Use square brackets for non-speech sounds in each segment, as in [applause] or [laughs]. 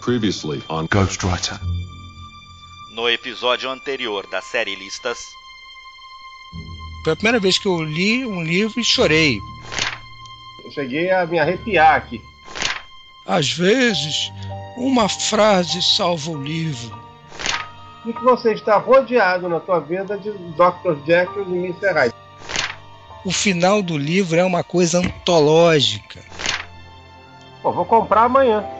Previously on Ghostwriter. No episódio anterior da série Listas. Foi a primeira vez que eu li um livro e chorei. Eu cheguei a me arrepiar aqui. Às vezes, uma frase salva o livro. E que você está rodeado na tua vida de Dr. Jekyll e Mr. Hyde. O final do livro é uma coisa antológica. Pô, vou comprar amanhã.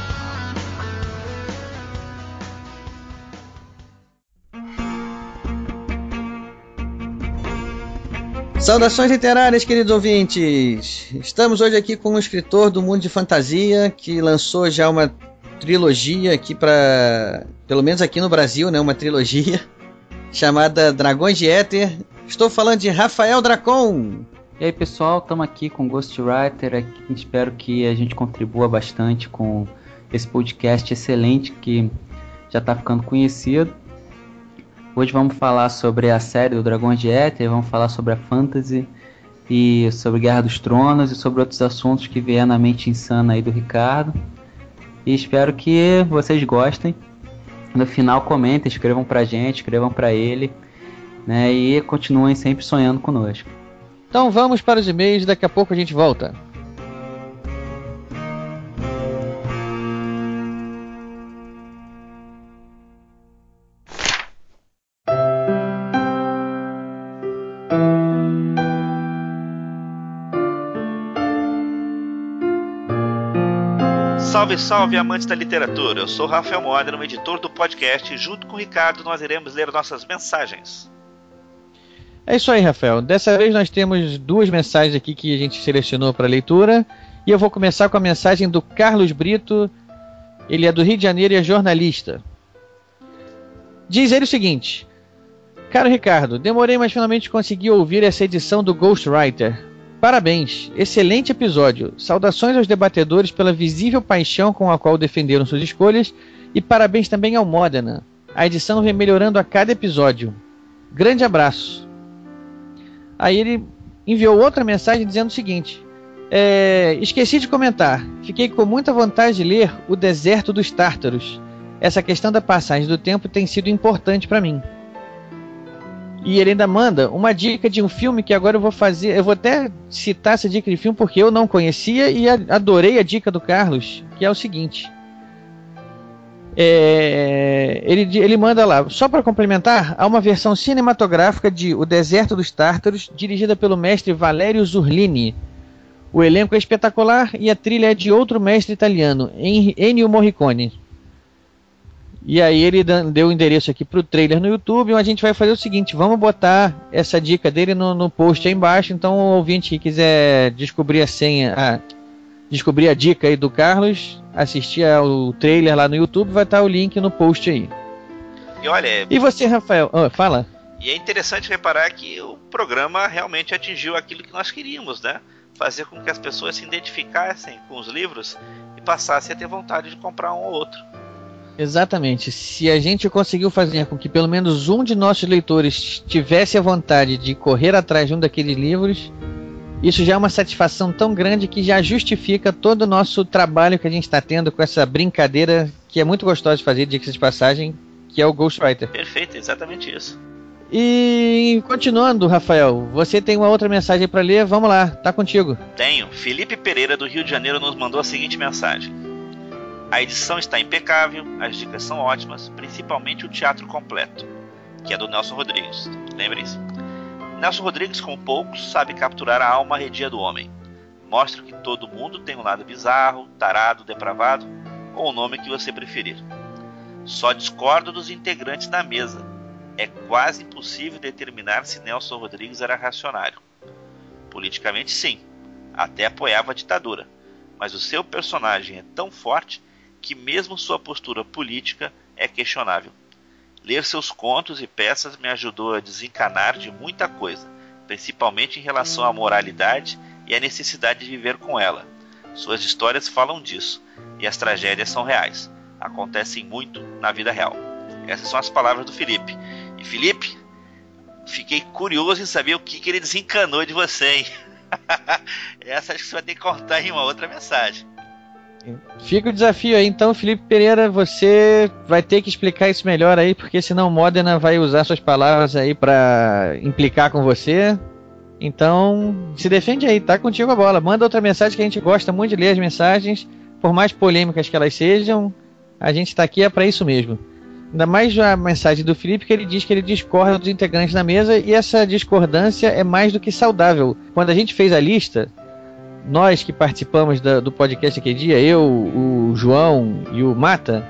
Saudações literárias, queridos ouvintes! Estamos hoje aqui com um escritor do mundo de fantasia que lançou já uma trilogia aqui para, pelo menos aqui no Brasil, né, uma trilogia [laughs] chamada Dragões de Éter. Estou falando de Rafael Dracon. E aí, pessoal, estamos aqui com Ghostwriter. Aqui, espero que a gente contribua bastante com esse podcast excelente que já está ficando conhecido. Hoje vamos falar sobre a série do Dragões de Éter, vamos falar sobre a fantasy e sobre Guerra dos Tronos e sobre outros assuntos que vier na mente insana aí do Ricardo. E espero que vocês gostem. No final comentem, escrevam pra gente, escrevam pra ele, né? E continuem sempre sonhando conosco. Então vamos para os e-mails, daqui a pouco a gente volta. Salve, salve, amantes da literatura! Eu sou Rafael Modern, um editor do podcast, e junto com o Ricardo nós iremos ler nossas mensagens. É isso aí, Rafael. Dessa vez nós temos duas mensagens aqui que a gente selecionou para leitura. E eu vou começar com a mensagem do Carlos Brito. Ele é do Rio de Janeiro e é jornalista. Diz ele o seguinte: Caro Ricardo, demorei, mas finalmente consegui ouvir essa edição do Ghostwriter. Parabéns, excelente episódio. Saudações aos debatedores pela visível paixão com a qual defenderam suas escolhas e parabéns também ao Modena. A edição vem melhorando a cada episódio. Grande abraço. Aí ele enviou outra mensagem dizendo o seguinte: é, Esqueci de comentar. Fiquei com muita vontade de ler O Deserto dos Tártaros. Essa questão da passagem do tempo tem sido importante para mim. E ele ainda manda uma dica de um filme que agora eu vou fazer. Eu vou até citar essa dica de filme porque eu não conhecia e adorei a dica do Carlos, que é o seguinte. É, ele, ele manda lá, só para complementar, há uma versão cinematográfica de O Deserto dos Tártaros, dirigida pelo mestre Valerio Zurlini. O elenco é espetacular e a trilha é de outro mestre italiano, Ennio Morricone. E aí ele deu o endereço aqui pro trailer no YouTube, e a gente vai fazer o seguinte, vamos botar essa dica dele no, no post aí embaixo, então o ouvinte que quiser descobrir a senha, a, descobrir a dica aí do Carlos, assistir ao trailer lá no YouTube, vai estar o link no post aí. E olha. E você, Rafael? Oh, fala. E é interessante reparar que o programa realmente atingiu aquilo que nós queríamos, né? Fazer com que as pessoas se identificassem com os livros e passassem a ter vontade de comprar um ou outro. Exatamente. Se a gente conseguiu fazer com que pelo menos um de nossos leitores tivesse a vontade de correr atrás de um daqueles livros, isso já é uma satisfação tão grande que já justifica todo o nosso trabalho que a gente está tendo com essa brincadeira que é muito gostosa de fazer, dica de passagem, que é o Ghostwriter. Perfeito, exatamente isso. E continuando, Rafael, você tem uma outra mensagem para ler? Vamos lá, tá contigo. Tenho. Felipe Pereira do Rio de Janeiro nos mandou a seguinte mensagem. A edição está impecável, as dicas são ótimas, principalmente o teatro completo, que é do Nelson Rodrigues. Lembre-se. Nelson Rodrigues, como poucos, sabe capturar a alma redia do homem. Mostra que todo mundo tem um lado bizarro, tarado, depravado, ou o nome que você preferir. Só discordo dos integrantes da mesa. É quase impossível determinar se Nelson Rodrigues era racionário. Politicamente, sim, até apoiava a ditadura, mas o seu personagem é tão forte que mesmo sua postura política é questionável. Ler seus contos e peças me ajudou a desencanar de muita coisa, principalmente em relação à moralidade e à necessidade de viver com ela. Suas histórias falam disso, e as tragédias são reais. Acontecem muito na vida real. Essas são as palavras do Felipe. E Felipe, fiquei curioso em saber o que, que ele desencanou de você, hein? [laughs] Essa acho que você vai ter que contar em uma outra mensagem. Fica o desafio aí, então, Felipe Pereira, você vai ter que explicar isso melhor aí, porque senão Modena vai usar suas palavras aí para implicar com você. Então, se defende aí, tá contigo a bola. Manda outra mensagem que a gente gosta muito de ler as mensagens, por mais polêmicas que elas sejam, a gente tá aqui é para isso mesmo. Ainda mais a mensagem do Felipe que ele diz que ele discorda dos integrantes da mesa e essa discordância é mais do que saudável. Quando a gente fez a lista, nós que participamos da, do podcast aquele dia, eu, o João e o Mata,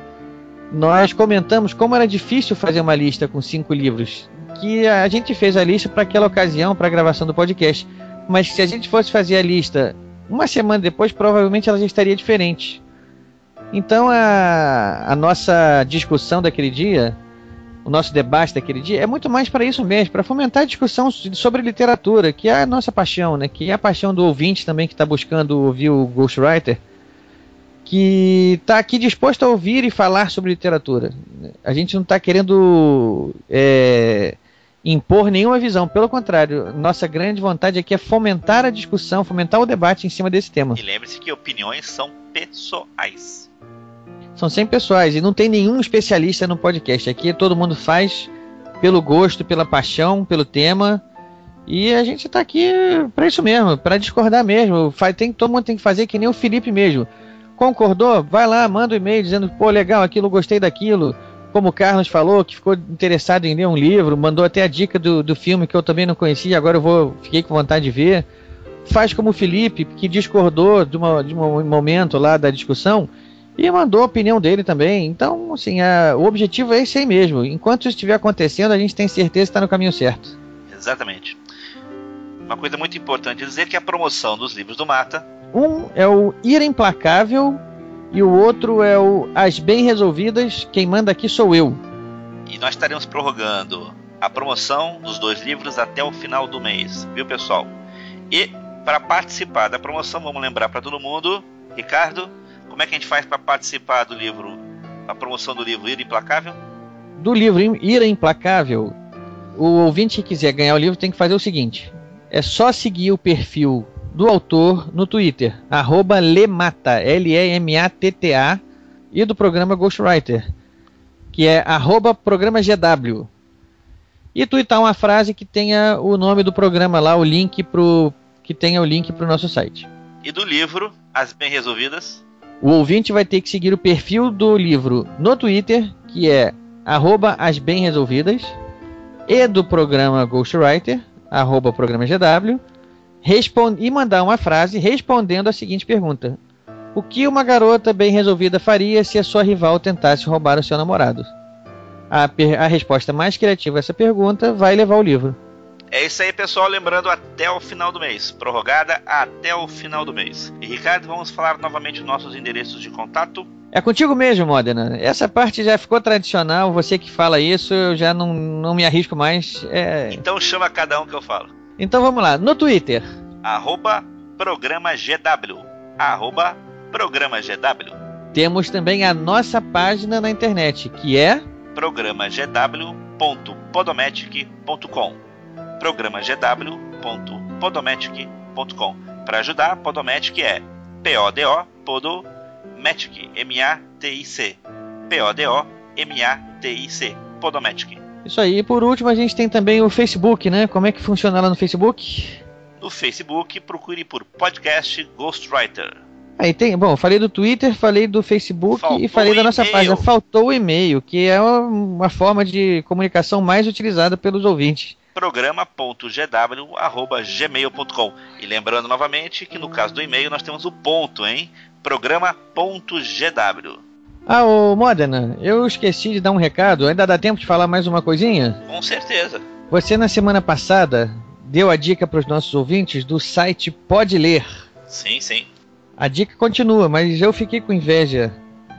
nós comentamos como era difícil fazer uma lista com cinco livros. Que a gente fez a lista para aquela ocasião, para a gravação do podcast. Mas se a gente fosse fazer a lista uma semana depois, provavelmente ela já estaria diferente. Então a, a nossa discussão daquele dia, o nosso debate daquele dia, é muito mais para isso mesmo, para fomentar a discussão sobre literatura, que é a nossa paixão, né? Que é a paixão do ouvinte também que está buscando ouvir o Ghostwriter, que está aqui disposto a ouvir e falar sobre literatura. A gente não está querendo é, impor nenhuma visão, pelo contrário, nossa grande vontade aqui é fomentar a discussão, fomentar o debate em cima desse tema. E lembre-se que opiniões são pessoais são 100 pessoais e não tem nenhum especialista no podcast. Aqui todo mundo faz pelo gosto, pela paixão, pelo tema. E a gente está aqui para isso mesmo, para discordar mesmo. Faz, tem, todo mundo tem que fazer que nem o Felipe mesmo. Concordou? Vai lá, manda um e-mail dizendo, pô, legal, aquilo, gostei daquilo. Como o Carlos falou, que ficou interessado em ler um livro, mandou até a dica do, do filme que eu também não conhecia, agora eu vou, fiquei com vontade de ver. Faz como o Felipe, que discordou de, uma, de um momento lá da discussão e mandou a opinião dele também. Então, assim, a, o objetivo é esse aí mesmo. Enquanto isso estiver acontecendo, a gente tem certeza que está no caminho certo. Exatamente. Uma coisa muito importante dizer que a promoção dos livros do Mata. Um é o Ir Implacável e o outro é o As Bem Resolvidas. Quem manda aqui sou eu. E nós estaremos prorrogando a promoção dos dois livros até o final do mês, viu pessoal? E para participar da promoção, vamos lembrar para todo mundo, Ricardo, como é que a gente faz para participar do livro, a promoção do livro Ira Implacável? Do livro Ira Implacável, o ouvinte que quiser ganhar o livro tem que fazer o seguinte: é só seguir o perfil do autor no Twitter, arroba Lemata, L-E-M-A-T-T-A, e do programa Ghostwriter, que é arroba programa GW. E twittar uma frase que tenha o nome do programa lá, o link pro. que tenha o link para o nosso site. E do livro, As Bem Resolvidas, o ouvinte vai ter que seguir o perfil do livro no Twitter, que é arroba as bem resolvidas, e do programa Ghostwriter, arroba programa GW, e mandar uma frase respondendo a seguinte pergunta. O que uma garota bem resolvida faria se a sua rival tentasse roubar o seu namorado? A, a resposta mais criativa a essa pergunta vai levar o livro. É isso aí, pessoal. Lembrando, até o final do mês. Prorrogada até o final do mês. E Ricardo, vamos falar novamente nossos endereços de contato. É contigo mesmo, Modena. Essa parte já ficou tradicional. Você que fala isso, eu já não, não me arrisco mais. É... Então chama cada um que eu falo. Então vamos lá. No Twitter. Arroba programa GW. Arroba programa GW. Temos também a nossa página na internet, que é programagw.podomatic.com programagw.podomatic.com. Para ajudar, Podomatic é P-O-D-O, Podomatic, M-A-T-I-C. P-O-D-O, M-A-T-I-C, Podomatic. Isso aí. E por último, a gente tem também o Facebook, né? Como é que funciona lá no Facebook? No Facebook, procure por podcast Ghostwriter. Aí tem, bom, falei do Twitter, falei do Facebook Faltou e falei da nossa página. Faltou o e-mail, que é uma forma de comunicação mais utilizada pelos ouvintes programa.gw@gmail.com. E lembrando novamente que no caso do e-mail nós temos o ponto, hein? programa.gw. Ah, ô Modena, eu esqueci de dar um recado. Ainda dá tempo de falar mais uma coisinha? Com certeza. Você na semana passada deu a dica para os nossos ouvintes do site Pode Ler. Sim, sim. A dica continua, mas eu fiquei com inveja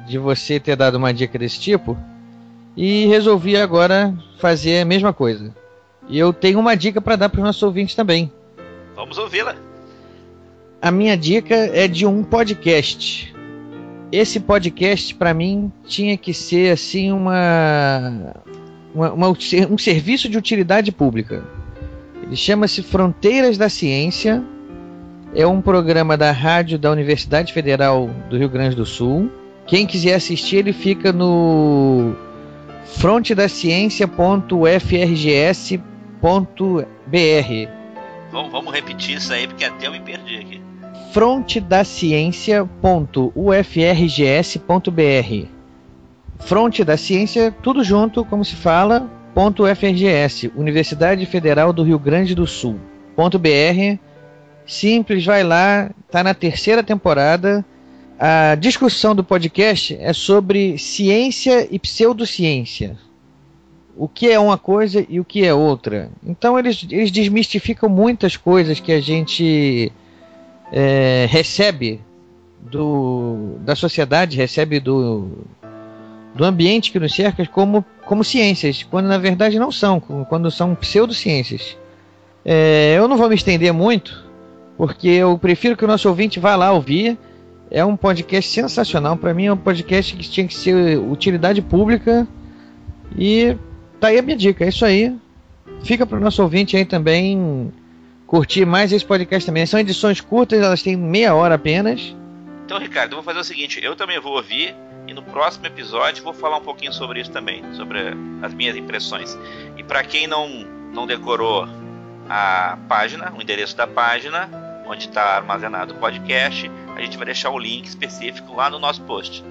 de você ter dado uma dica desse tipo e resolvi agora fazer a mesma coisa. E eu tenho uma dica para dar para os nossos ouvintes também. Vamos ouvi-la. A minha dica é de um podcast. Esse podcast para mim tinha que ser assim uma, uma, uma um serviço de utilidade pública. Ele chama-se Fronteiras da Ciência. É um programa da rádio da Universidade Federal do Rio Grande do Sul. Quem quiser assistir, ele fica no frontedaciencia.frgs.br. Vamos, vamos repetir isso aí, porque até eu me perdi aqui. frontedaciencia.ufrgs.br Fronte da Ciência, tudo junto, como se fala, .frgs, Universidade Federal do Rio Grande do Sul. .br, simples, vai lá, tá na terceira temporada. A discussão do podcast é sobre ciência e pseudociência. O que é uma coisa e o que é outra. Então eles, eles desmistificam muitas coisas que a gente é, recebe do, da sociedade, recebe do, do ambiente que nos cerca como, como ciências, quando na verdade não são, quando são pseudociências. É, eu não vou me estender muito, porque eu prefiro que o nosso ouvinte vá lá ouvir. É um podcast sensacional. Para mim, é um podcast que tinha que ser utilidade pública. E tá aí a minha dica. É isso aí. Fica para o nosso ouvinte aí também curtir mais esse podcast também. São edições curtas, elas têm meia hora apenas. Então, Ricardo, eu vou fazer o seguinte: eu também vou ouvir. E no próximo episódio vou falar um pouquinho sobre isso também, sobre as minhas impressões. E para quem não, não decorou a página, o endereço da página, onde está armazenado o podcast, a gente vai deixar o link específico lá no nosso post.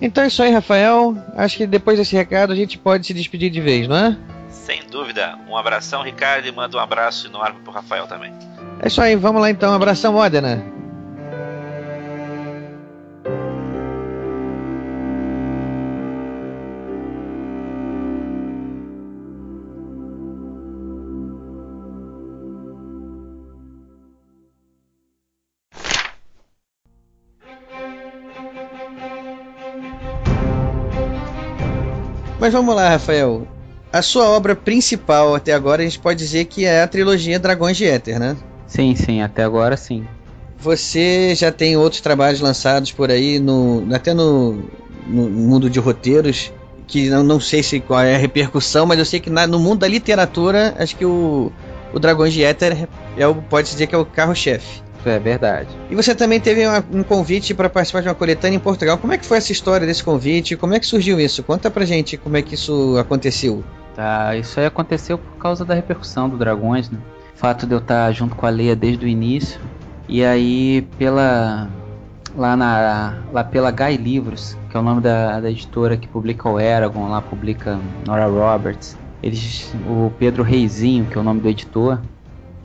Então é isso aí, Rafael. Acho que depois desse recado a gente pode se despedir de vez, não é? Sem dúvida. Um abração, Ricardo, e manda um abraço enorme pro Rafael também. É isso aí, vamos lá então. Um abração, Modena. Mas vamos lá, Rafael. A sua obra principal até agora a gente pode dizer que é a trilogia Dragões de Éter, né? Sim, sim, até agora sim. Você já tem outros trabalhos lançados por aí, no, até no, no mundo de roteiros, que não, não sei se qual é a repercussão, mas eu sei que na, no mundo da literatura, acho que o, o Dragões de Éter é o, pode dizer que é o carro-chefe. É verdade. E você também teve uma, um convite para participar de uma coletânea em Portugal. Como é que foi essa história desse convite? Como é que surgiu isso? Conta pra gente como é que isso aconteceu. Tá, isso aí aconteceu por causa da repercussão do Dragões, né? O fato de eu estar junto com a Leia desde o início. E aí pela lá na lá pela Guy Livros, que é o nome da, da editora que publica o Eragon, lá publica Nora Roberts. Eles, o Pedro Reizinho, que é o nome do editor,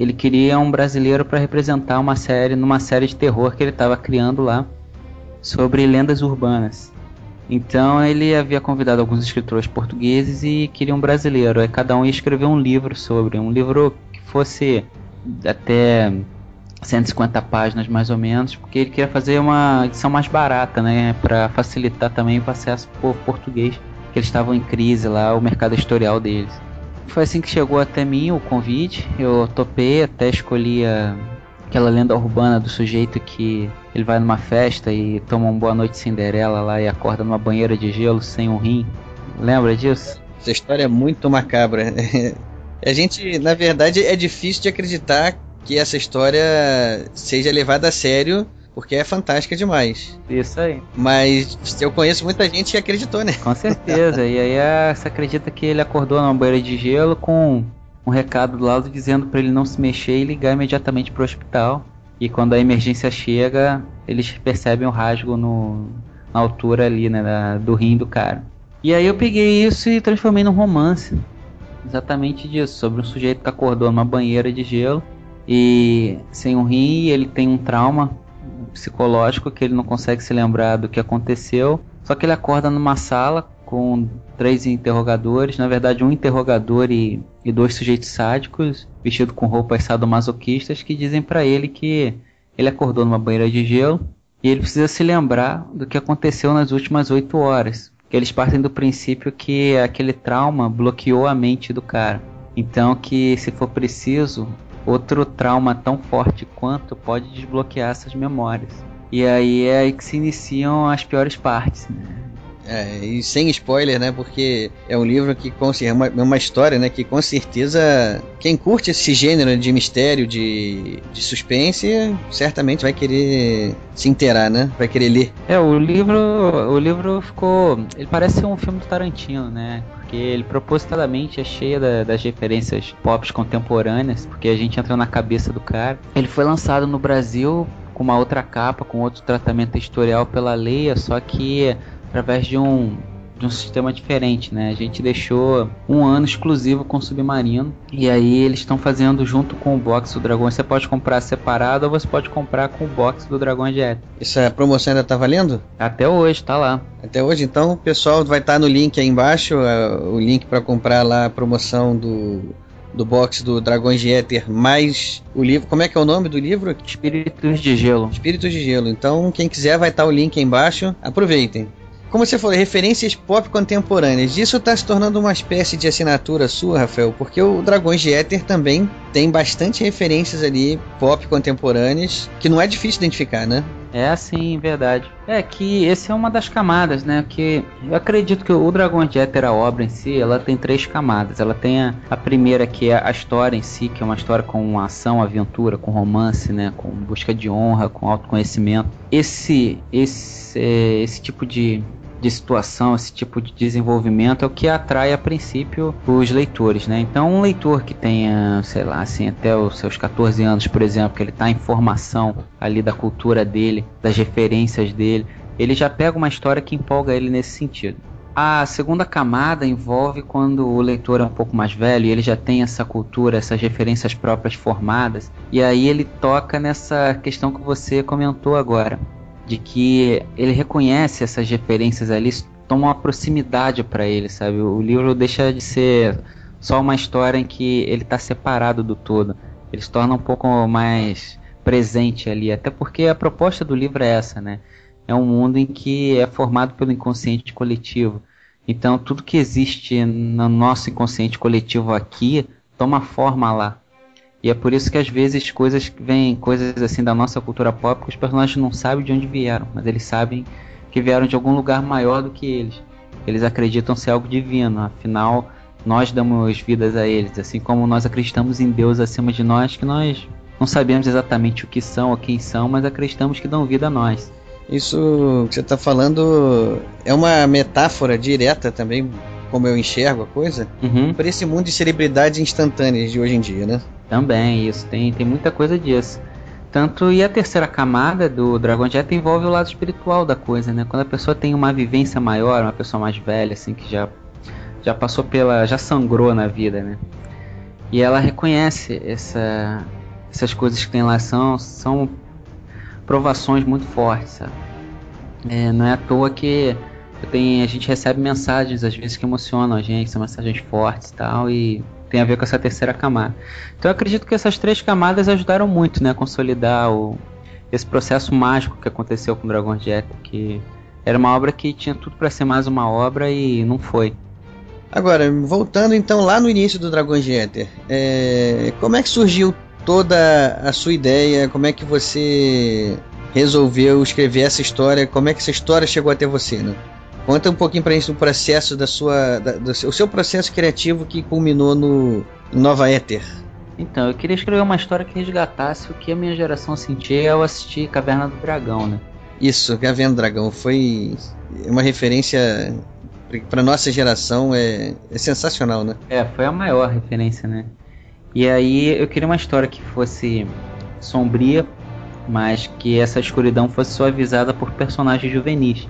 ele queria um brasileiro para representar uma série numa série de terror que ele estava criando lá sobre lendas urbanas. Então ele havia convidado alguns escritores portugueses e queria um brasileiro. Aí cada um ia escrever um livro sobre, um livro que fosse até 150 páginas mais ou menos, porque ele queria fazer uma edição mais barata, né, para facilitar também o acesso por português, que eles estavam em crise lá, o mercado editorial deles. Foi assim que chegou até mim o convite. Eu topei, até escolhi a, aquela lenda urbana do sujeito que ele vai numa festa e toma um boa noite Cinderela lá e acorda numa banheira de gelo sem um rim. Lembra disso? Essa história é muito macabra. [laughs] a gente, na verdade, é difícil de acreditar que essa história seja levada a sério porque é fantástica demais. Isso aí. Mas eu conheço muita gente que acreditou, né? Com certeza. e aí é, você acredita que ele acordou numa banheira de gelo com um recado do lado dizendo para ele não se mexer e ligar imediatamente pro hospital. E quando a emergência chega, eles percebem o rasgo no, na altura ali, né, da, do rim do cara. E aí eu peguei isso e transformei num romance. Exatamente disso, sobre um sujeito que acordou numa banheira de gelo e sem um rim, ele tem um trauma psicológico que ele não consegue se lembrar do que aconteceu. Só que ele acorda numa sala com três interrogadores, na verdade um interrogador e, e dois sujeitos sádicos vestidos com roupas sadomasoquistas que dizem para ele que ele acordou numa banheira de gelo e ele precisa se lembrar do que aconteceu nas últimas oito horas. que eles partem do princípio que aquele trauma bloqueou a mente do cara. Então que se for preciso, outro trauma tão forte quanto pode desbloquear essas memórias. E aí é aí que se iniciam as piores partes, né? É, e sem spoiler, né? Porque é um livro que com é uma, uma história, né? Que com certeza quem curte esse gênero de mistério, de, de suspense, certamente vai querer se inteirar, né? Vai querer ler. É, o livro, o livro ficou, ele parece um filme do Tarantino, né? Porque ele propositadamente é cheio da, das referências pop contemporâneas, porque a gente entra na cabeça do cara. Ele foi lançado no Brasil com uma outra capa, com outro tratamento editorial pela Leia, só que através de um de um sistema diferente, né? A gente deixou um ano exclusivo com o Submarino e aí eles estão fazendo junto com o box do Dragão. Você pode comprar separado ou você pode comprar com o box do Dragão Jet. Essa promoção ainda tá valendo? Até hoje, tá lá. Até hoje, então, o pessoal vai estar tá no link aí embaixo, o link para comprar lá a promoção do do box do Dragões de Éter, mais o livro. Como é que é o nome do livro? Espíritos de Gelo. Espíritos de Gelo. Então, quem quiser vai estar tá o link aí embaixo. Aproveitem como você falou, referências pop contemporâneas. Isso está se tornando uma espécie de assinatura sua, Rafael, porque o Dragões de Éter também tem bastante referências ali pop contemporâneas, que não é difícil identificar, né? É assim, verdade. É que essa é uma das camadas, né? Que eu acredito que o Dragão de Éter, a obra em si, ela tem três camadas. Ela tem a, a, primeira que é a história em si, que é uma história com ação, aventura, com romance, né? Com busca de honra, com autoconhecimento. Esse, esse, esse tipo de de situação, esse tipo de desenvolvimento é o que atrai a princípio os leitores, né? Então um leitor que tenha, sei lá, assim, até os seus 14 anos, por exemplo, que ele está em formação ali da cultura dele, das referências dele, ele já pega uma história que empolga ele nesse sentido. A segunda camada envolve quando o leitor é um pouco mais velho e ele já tem essa cultura, essas referências próprias formadas, e aí ele toca nessa questão que você comentou agora de que ele reconhece essas referências ali, toma uma proximidade para ele, sabe? O livro deixa de ser só uma história em que ele está separado do todo. Ele se torna um pouco mais presente ali, até porque a proposta do livro é essa, né? É um mundo em que é formado pelo inconsciente coletivo. Então, tudo que existe no nosso inconsciente coletivo aqui toma forma lá. E é por isso que às vezes coisas vêm, coisas assim da nossa cultura pop, que os personagens não sabem de onde vieram, mas eles sabem que vieram de algum lugar maior do que eles. Eles acreditam ser algo divino, afinal nós damos vidas a eles, assim como nós acreditamos em Deus acima de nós, que nós não sabemos exatamente o que são ou quem são, mas acreditamos que dão vida a nós. Isso que você está falando é uma metáfora direta também, como eu enxergo a coisa, uhum. para esse mundo de celebridades instantâneas de hoje em dia, né? Também, isso, tem, tem muita coisa disso. Tanto e a terceira camada do Dragon Jet envolve o lado espiritual da coisa, né? Quando a pessoa tem uma vivência maior, uma pessoa mais velha, assim, que já, já passou pela. já sangrou na vida, né? E ela reconhece essa, essas coisas que tem lá, são, são provações muito fortes, sabe? É, não é à toa que tem, a gente recebe mensagens às vezes que emocionam a gente, são mensagens fortes e tal, tem a ver com essa terceira camada. Então eu acredito que essas três camadas ajudaram muito, né, a consolidar o, esse processo mágico que aconteceu com Dragon Jet, que era uma obra que tinha tudo para ser mais uma obra e não foi. Agora, voltando então lá no início do Dragon Jet, é, como é que surgiu toda a sua ideia? Como é que você resolveu escrever essa história? Como é que essa história chegou até você, né? Conta um pouquinho pra gente do processo da sua. Da, do seu, o seu processo criativo que culminou no Nova Éter. Então, eu queria escrever uma história que resgatasse o que a minha geração sentia ao assistir Caverna do Dragão, né? Isso, Caverna do Dragão. Foi uma referência para nossa geração, é, é sensacional, né? É, foi a maior referência, né? E aí eu queria uma história que fosse sombria, mas que essa escuridão fosse suavizada por personagens juvenis.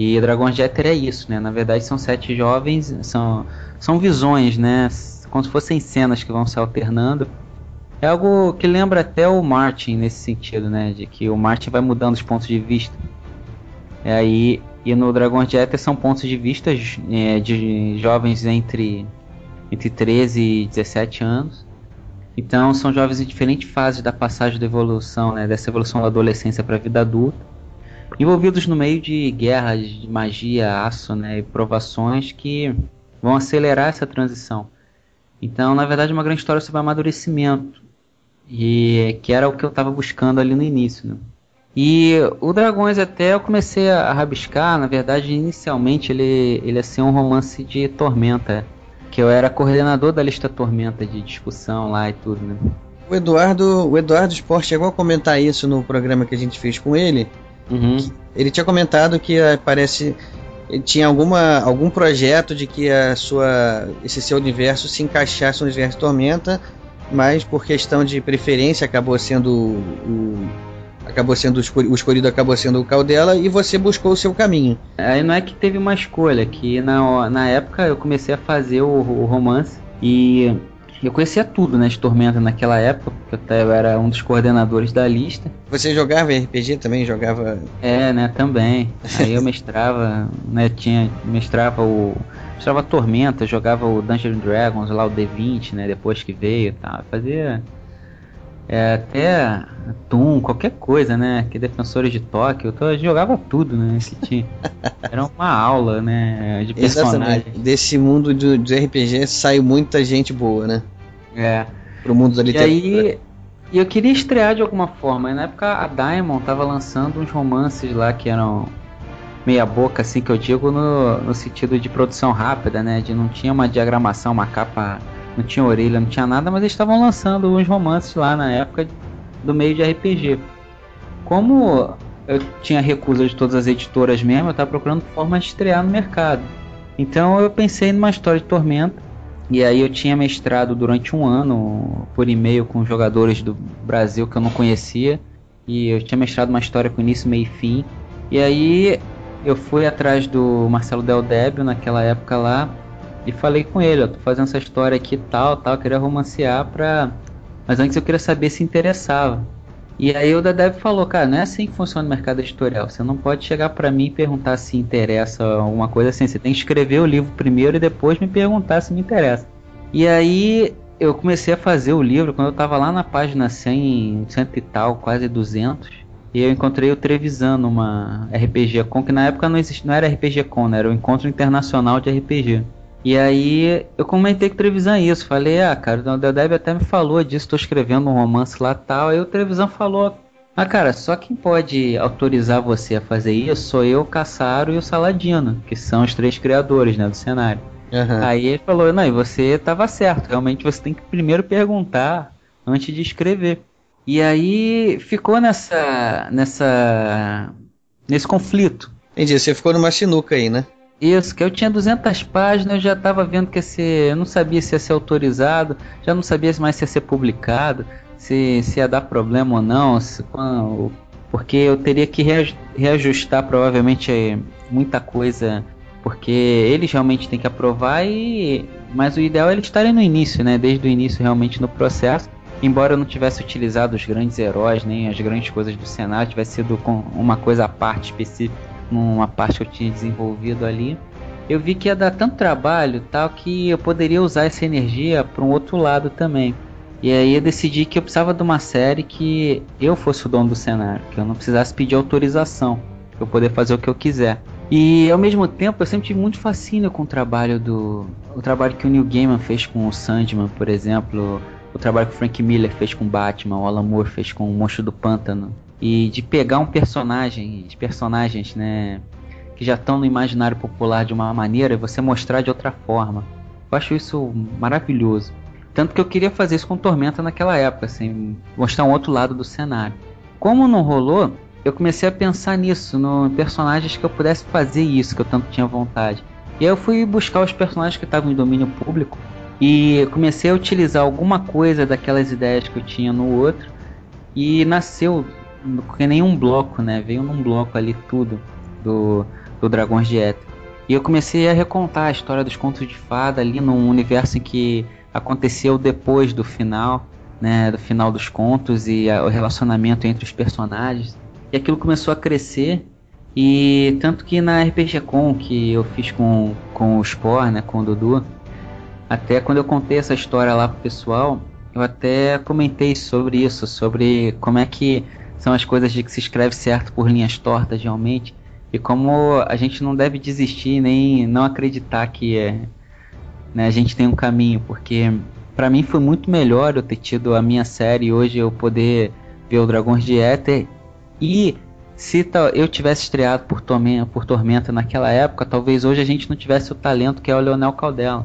E Dragon Jeter é isso, né? Na verdade são sete jovens, são, são visões, né? Como se fossem cenas que vão se alternando. É algo que lembra até o Martin nesse sentido, né? De que o Martin vai mudando os pontos de vista. É aí e no Dragon Jeter são pontos de vista é, de jovens entre entre 13 e 17 anos. Então são jovens em diferentes fases da passagem da evolução, né? Dessa evolução da adolescência para a vida adulta. Envolvidos no meio de guerras, de magia, aço, né, e provações que vão acelerar essa transição. Então, na verdade, é uma grande história sobre amadurecimento, e que era o que eu estava buscando ali no início. Né? E o Dragões até eu comecei a rabiscar, na verdade, inicialmente ele, ele ia ser um romance de Tormenta, que eu era coordenador da lista Tormenta de discussão lá e tudo, né? O Eduardo, o Eduardo Sport chegou a comentar isso no programa que a gente fez com ele. Uhum. Ele tinha comentado que eh, parece ele tinha alguma, algum projeto de que a sua, esse seu universo se encaixasse no universo Tormenta, mas por questão de preferência acabou sendo o, acabou sendo o escolhido, o escolhido acabou sendo o Caldela e você buscou o seu caminho. Aí não é que teve uma escolha, que na, na época eu comecei a fazer o, o romance e eu conhecia tudo, né, de Tormenta naquela época, porque eu até era um dos coordenadores da lista. Você jogava RPG também? Jogava. É, né, também. Aí eu [laughs] mestrava, né, tinha. mestrava o. Mestrava Tormenta, jogava o Dungeons Dragons lá, o D20, né, depois que veio tá? Fazia. É, até Toon, qualquer coisa, né? Que defensores de Tóquio, eu jogava tudo, né? Que tinha. [laughs] Era uma aula, né? De personagem. Exatamente. Desse mundo do, do RPG saiu muita gente boa, né? É. Pro mundo da E literatura. aí, e eu queria estrear de alguma forma. E na época a Diamond tava lançando uns romances lá que eram meia boca, assim que eu digo, no, no sentido de produção rápida, né? De não tinha uma diagramação, uma capa, não tinha orelha, não tinha nada, mas eles estavam lançando uns romances lá na época do meio de RPG. Como eu tinha recusa de todas as editoras mesmo, eu estava procurando forma de estrear no mercado. Então eu pensei numa história de Tormenta. E aí eu tinha mestrado durante um ano por e-mail com jogadores do Brasil que eu não conhecia. E eu tinha mestrado uma história com início, meio e fim. E aí eu fui atrás do Marcelo Del Débio naquela época lá e falei com ele, ó, tô fazendo essa história aqui tal, tal, queria romancear pra. Mas antes eu queria saber se interessava. E aí o Dedeb falou, cara, não é assim que funciona o mercado editorial. Você não pode chegar pra mim e perguntar se interessa alguma coisa assim. Você tem que escrever o livro primeiro e depois me perguntar se me interessa. E aí eu comecei a fazer o livro quando eu tava lá na página 100, cento e tal, quase 200. E eu encontrei o Trevisan numa RPG Con, que na época não, existia, não era RPG Con, né? era o Encontro Internacional de RPG. E aí eu comentei com o Trevisan isso, falei, ah, cara, o Dedeb até me falou disso, tô escrevendo um romance lá tal. Aí o Trevisan falou, ah, cara, só quem pode autorizar você a fazer isso sou eu, o Caçaro e o Saladino, que são os três criadores, né, do cenário. Aham. Aí ele falou, não, e você tava certo, realmente você tem que primeiro perguntar antes de escrever. E aí ficou nessa. nessa. nesse conflito. Entendi, você ficou numa sinuca aí, né? Isso, que eu tinha 200 páginas, eu já estava vendo que ser. Eu não sabia se ia ser autorizado, já não sabia mais se ia ser publicado, se, se ia dar problema ou não, se, porque eu teria que reaj- reajustar provavelmente muita coisa, porque eles realmente têm que aprovar e. Mas o ideal é eles estarem no início, né? Desde o início realmente no processo. Embora eu não tivesse utilizado os grandes heróis, nem as grandes coisas do cenário, tivesse sido com uma coisa à parte específica, numa parte que eu tinha desenvolvido ali, eu vi que ia dar tanto trabalho tal que eu poderia usar essa energia para um outro lado também. E aí eu decidi que eu precisava de uma série que eu fosse o dono do cenário, que eu não precisasse pedir autorização, para eu poder fazer o que eu quiser. E ao mesmo tempo eu sempre tive muito fascínio com o trabalho do. O trabalho que o Neil Gaiman fez com o Sandman, por exemplo, o trabalho que o Frank Miller fez com Batman, o Alan Moore fez com o Monstro do Pântano. E de pegar um personagem, de personagens, né, que já estão no imaginário popular de uma maneira e você mostrar de outra forma. Eu acho isso maravilhoso. Tanto que eu queria fazer isso com Tormenta naquela época, assim, mostrar um outro lado do cenário. Como não rolou, eu comecei a pensar nisso, no personagens que eu pudesse fazer isso, que eu tanto tinha vontade. E aí eu fui buscar os personagens que estavam em domínio público e comecei a utilizar alguma coisa daquelas ideias que eu tinha no outro e nasceu que nem um bloco, né? Veio num bloco ali tudo do, do Dragões de Éter. E eu comecei a recontar a história dos contos de fada ali num universo em que aconteceu depois do final, né? Do final dos contos e a- o relacionamento entre os personagens. E aquilo começou a crescer. E tanto que na RPG Con que eu fiz com, com o Spore, né? Com o Dudu. Até quando eu contei essa história lá pro pessoal, eu até comentei sobre isso, sobre como é que são as coisas de que se escreve certo por linhas tortas realmente. E como a gente não deve desistir nem não acreditar que é, né, a gente tem um caminho, porque para mim foi muito melhor eu ter tido a minha série e hoje eu poder ver o Dragões de Éter e se eu tivesse estreado por Tormenta, por Tormenta naquela época, talvez hoje a gente não tivesse o talento que é o Leonel Caldela.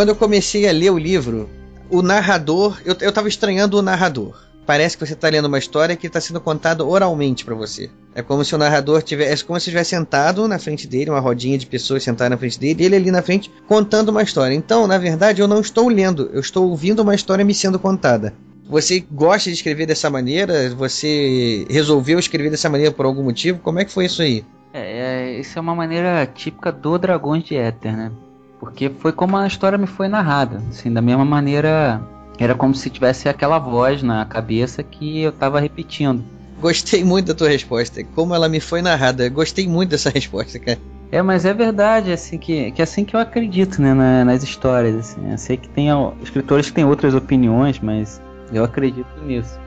Quando eu comecei a ler o livro, o narrador, eu, eu tava estranhando o narrador. Parece que você está lendo uma história que está sendo contada oralmente para você. É como se o narrador tivesse, é como se estivesse sentado na frente dele, uma rodinha de pessoas sentadas na frente dele, e ele ali na frente contando uma história. Então, na verdade, eu não estou lendo, eu estou ouvindo uma história me sendo contada. Você gosta de escrever dessa maneira? Você resolveu escrever dessa maneira por algum motivo? Como é que foi isso aí? É, é isso é uma maneira típica do Dragões de Éter, né? Porque foi como a história me foi narrada. Assim, da mesma maneira, era como se tivesse aquela voz na cabeça que eu estava repetindo. Gostei muito da tua resposta. Como ela me foi narrada. Gostei muito dessa resposta, cara. É, mas é verdade, assim que, que é assim que eu acredito, né, na, nas histórias. Assim. Eu sei que tem escritores que têm outras opiniões, mas eu acredito nisso.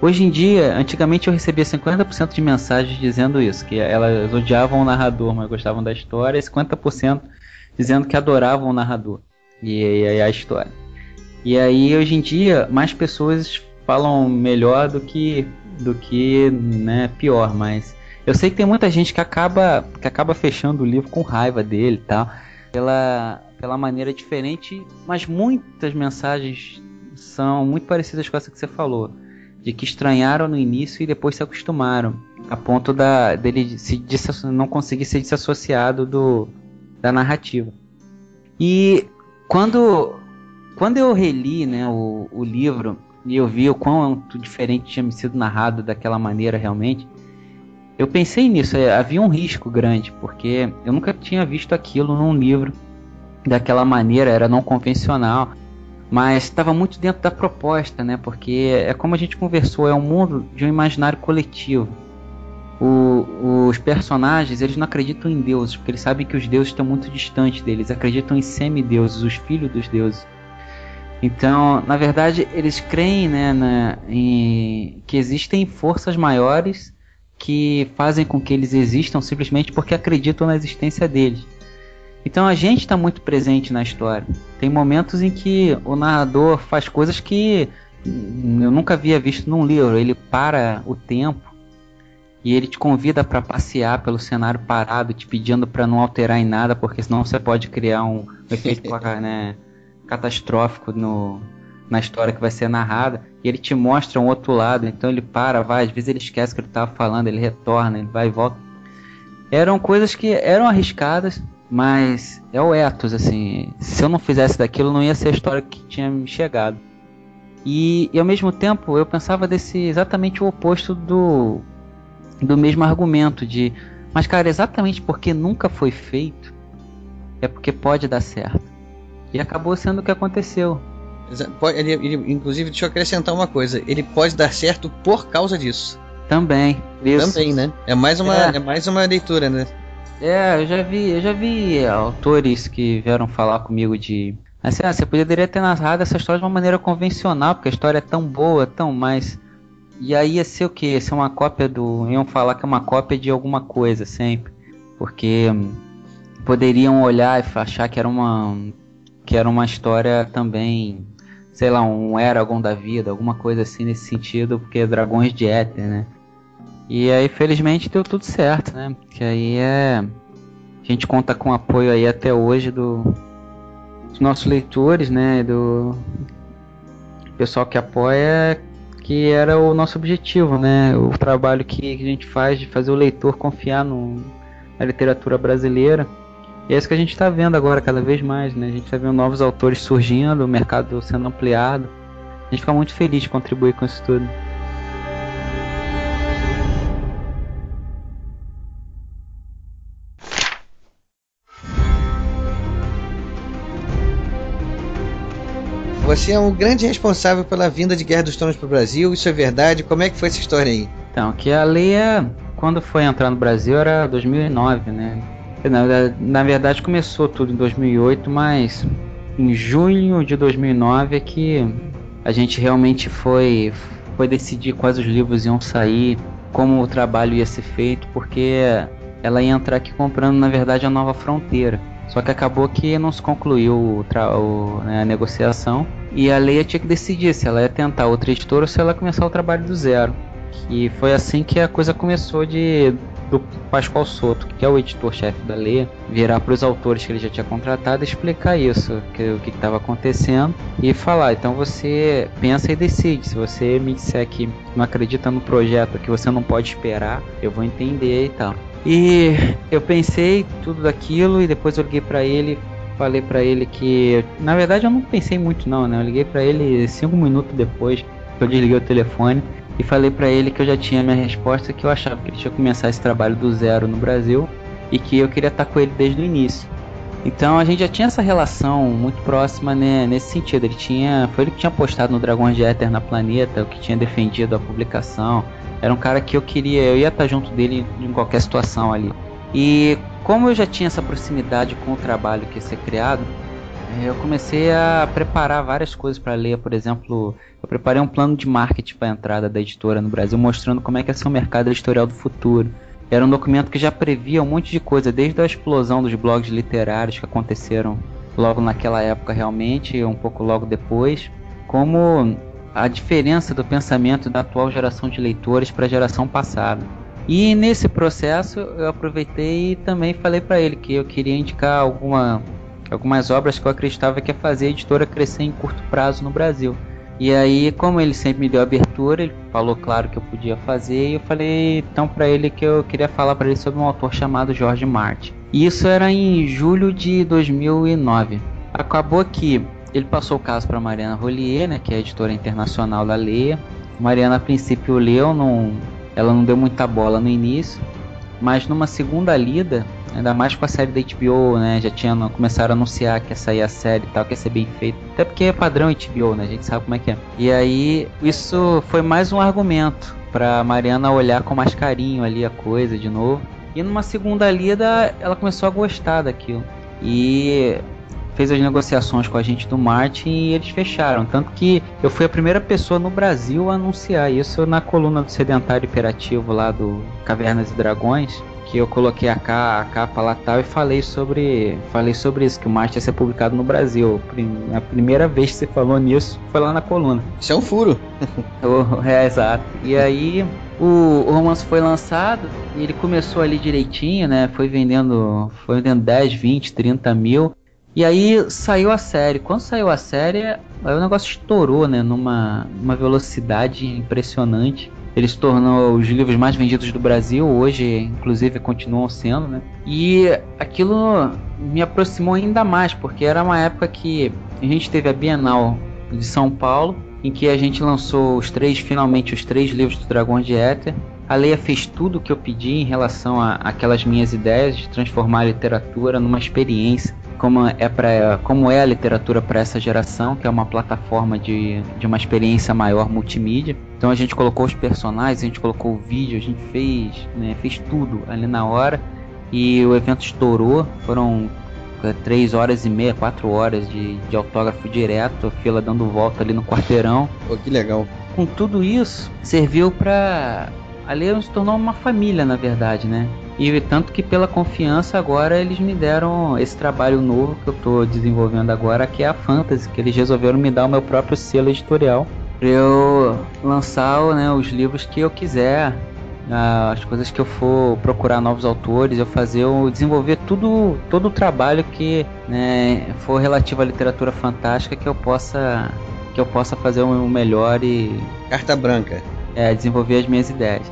Hoje em dia, antigamente eu recebia 50% de mensagens dizendo isso, que elas odiavam o narrador, mas gostavam da história, e 50% dizendo que adoravam o narrador e, e a história. E aí hoje em dia mais pessoas falam melhor do que do que né, pior, mas eu sei que tem muita gente que acaba que acaba fechando o livro com raiva dele, tal, pela pela maneira diferente, mas muitas mensagens são muito parecidas com essa que você falou, de que estranharam no início e depois se acostumaram, a ponto da dele se não conseguir ser desassociado do da narrativa. E quando, quando eu reli né, o, o livro e eu vi o quão diferente tinha me sido narrado daquela maneira realmente, eu pensei nisso, é, havia um risco grande, porque eu nunca tinha visto aquilo num livro daquela maneira, era não convencional, mas estava muito dentro da proposta, né? Porque é como a gente conversou, é um mundo de um imaginário coletivo o, os personagens eles não acreditam em deuses, porque eles sabem que os deuses estão muito distantes deles, acreditam em semideuses, os filhos dos deuses. Então, na verdade, eles creem né, na, em, que existem forças maiores que fazem com que eles existam simplesmente porque acreditam na existência deles. Então a gente está muito presente na história. Tem momentos em que o narrador faz coisas que eu nunca havia visto num livro. Ele para o tempo e ele te convida para passear pelo cenário parado, te pedindo para não alterar em nada, porque senão você pode criar um, [laughs] efeito né, catastrófico no, na história que vai ser narrada. E ele te mostra um outro lado, então ele para, vai, às vezes ele esquece o que ele estava falando, ele retorna, ele vai e volta. Eram coisas que eram arriscadas, mas é o ethos, assim. Se eu não fizesse daquilo, não ia ser a história que tinha me chegado. E, e ao mesmo tempo eu pensava desse exatamente o oposto do do mesmo argumento de, mas cara, exatamente porque nunca foi feito, é porque pode dar certo. E acabou sendo o que aconteceu. Ele, ele, inclusive, deixa eu acrescentar uma coisa: ele pode dar certo por causa disso. Também. Isso. Também, né? É mais uma, é. é. mais uma leitura, né? É, eu já vi, eu já vi autores que vieram falar comigo de assim, ah, você poderia ter narrado essa história de uma maneira convencional, porque a história é tão boa, tão mais e aí ia ser o que? Ia ser uma cópia do. Iam falar que é uma cópia de alguma coisa sempre. Porque hum, poderiam olhar e achar que era uma. que era uma história também. Sei lá, um Eragon da vida, alguma coisa assim nesse sentido, porque dragões de éter, né? E aí felizmente deu tudo certo, né? Que aí é. A gente conta com apoio aí até hoje do, dos nossos leitores, né? Do pessoal que apoia que era o nosso objetivo, né? O trabalho que, que a gente faz de fazer o leitor confiar no, na literatura brasileira. E é isso que a gente está vendo agora cada vez mais, né? A gente está vendo novos autores surgindo, o mercado sendo ampliado. A gente fica muito feliz de contribuir com isso tudo. Você é um grande responsável pela vinda de Guerra dos Tronos para o Brasil, isso é verdade? Como é que foi essa história aí? Então, que a Leia, quando foi entrar no Brasil, era 2009, né? Na, na verdade, começou tudo em 2008, mas em junho de 2009 é que a gente realmente foi, foi decidir quais os livros iam sair, como o trabalho ia ser feito, porque ela ia entrar aqui comprando, na verdade, a nova fronteira. Só que acabou que não se concluiu o o, né, a negociação e a Leia tinha que decidir se ela ia tentar outra editora ou se ela ia começar o trabalho do zero. E foi assim que a coisa começou de do Pascoal Soto, que é o editor-chefe da Leia, virar para os autores que ele já tinha contratado e explicar isso, que, o que estava acontecendo, e falar: então você pensa e decide. Se você me disser que não acredita no projeto, que você não pode esperar, eu vou entender e tal. E eu pensei tudo daquilo e depois eu liguei para ele, falei para ele que, na verdade eu não pensei muito não, né? Eu liguei para ele cinco minutos depois que eu desliguei o telefone e falei para ele que eu já tinha minha resposta, que eu achava que ele tinha começar esse trabalho do zero no Brasil e que eu queria estar com ele desde o início. Então a gente já tinha essa relação muito próxima né, nesse sentido. Ele tinha, foi ele que tinha postado no Dragões de Éter na Planeta, o que tinha defendido a publicação. Era um cara que eu queria, eu ia estar junto dele em qualquer situação ali. E como eu já tinha essa proximidade com o trabalho que ia ser criado, eu comecei a preparar várias coisas para ler. Por exemplo, eu preparei um plano de marketing para a entrada da editora no Brasil, mostrando como é que ia ser o mercado editorial do futuro. Era um documento que já previa um monte de coisa, desde a explosão dos blogs literários que aconteceram logo naquela época realmente, um pouco logo depois, como a diferença do pensamento da atual geração de leitores para a geração passada. E nesse processo eu aproveitei e também falei para ele que eu queria indicar alguma, algumas obras que eu acreditava que ia fazer a editora crescer em curto prazo no Brasil. E aí, como ele sempre me deu abertura, ele falou claro que eu podia fazer, e eu falei então para ele que eu queria falar para ele sobre um autor chamado George Martin. E isso era em julho de 2009. Acabou que ele passou o caso para Mariana Rollier, né, que é editora internacional da Leia. Mariana a princípio leu, não, ela não deu muita bola no início, mas numa segunda lida, ainda mais com a série da HBO, né, já tinha começaram a anunciar que ia sair a série e tal, que ia ser bem feito. Até porque é padrão HBO, né, a gente sabe como é que é. E aí isso foi mais um argumento para Mariana olhar com mais carinho ali a coisa de novo. E numa segunda lida, ela começou a gostar daquilo. E fez as negociações com a gente do Martin e eles fecharam. Tanto que eu fui a primeira pessoa no Brasil a anunciar isso na coluna do Sedentário Imperativo lá do Cavernas e Dragões. Que eu coloquei a, a capa lá tal e falei sobre, falei sobre isso, que o Martin ia ser publicado no Brasil. A primeira vez que você falou nisso foi lá na coluna. Isso é um furo. [laughs] é, exato. E aí o, o, romance foi lançado e ele começou ali direitinho, né? Foi vendendo, foi vendendo 10, 20, 30 mil. E aí saiu a série. Quando saiu a série, aí o negócio estourou, né? Numa, numa velocidade impressionante. Ele se tornou os livros mais vendidos do Brasil, hoje, inclusive, continuam sendo, né? E aquilo me aproximou ainda mais, porque era uma época que a gente teve a Bienal de São Paulo, em que a gente lançou os três, finalmente, os três livros do Dragões de Éter. A Leia fez tudo o que eu pedi em relação a aquelas minhas ideias de transformar a literatura numa experiência como é, pra, como é a literatura para essa geração, que é uma plataforma de, de uma experiência maior multimídia. Então a gente colocou os personagens, a gente colocou o vídeo, a gente fez, né, fez tudo ali na hora e o evento estourou. Foram é, três horas e meia, quatro horas de, de autógrafo direto, fila dando volta ali no quarteirão. Pô, que legal. Com tudo isso, serviu para ali se tornou uma família, na verdade, né? E tanto que pela confiança agora eles me deram esse trabalho novo que eu estou desenvolvendo agora, que é a Fantasy, que eles resolveram me dar o meu próprio selo editorial para eu lançar né, os livros que eu quiser, as coisas que eu for procurar novos autores, eu fazer, eu desenvolver tudo, todo o trabalho que né, for relativo à literatura fantástica que eu possa que eu possa fazer o melhor e carta branca. É, desenvolver as minhas ideias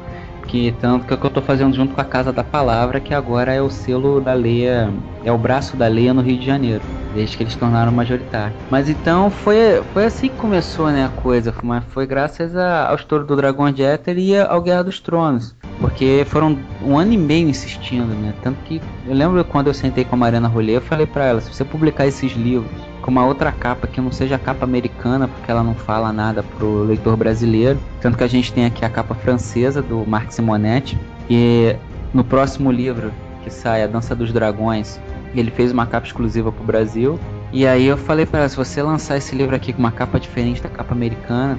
que tanto que é o que eu estou fazendo junto com a Casa da Palavra, que agora é o selo da Leia, é o braço da Leia no Rio de Janeiro, desde que eles tornaram majoritário. Mas então foi, foi assim que começou né, a coisa, mas foi graças a, ao estouro do Dragão de Éter e ao Guerra dos Tronos. Porque foram um ano e meio insistindo, né? Tanto que eu lembro quando eu sentei com a Mariana Rolê, eu falei para ela, se você publicar esses livros com uma outra capa que não seja a capa americana, porque ela não fala nada pro leitor brasileiro, tanto que a gente tem aqui a capa francesa do Marc Simonetti, e no próximo livro que sai, A Dança dos Dragões, ele fez uma capa exclusiva pro Brasil. E aí eu falei para ela, se você lançar esse livro aqui com uma capa diferente da capa americana,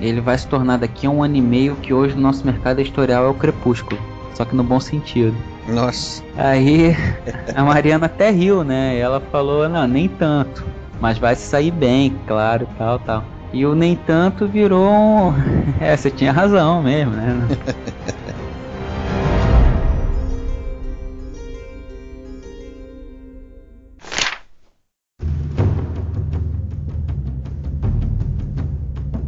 ele vai se tornar daqui a um ano e meio que hoje no nosso mercado editorial é o Crepúsculo. Só que no bom sentido. Nossa. Aí a Mariana até riu, né? Ela falou, não, nem tanto. Mas vai sair bem, claro, tal, tal. E o nem tanto virou um... [laughs] É, você tinha razão mesmo, né? [laughs]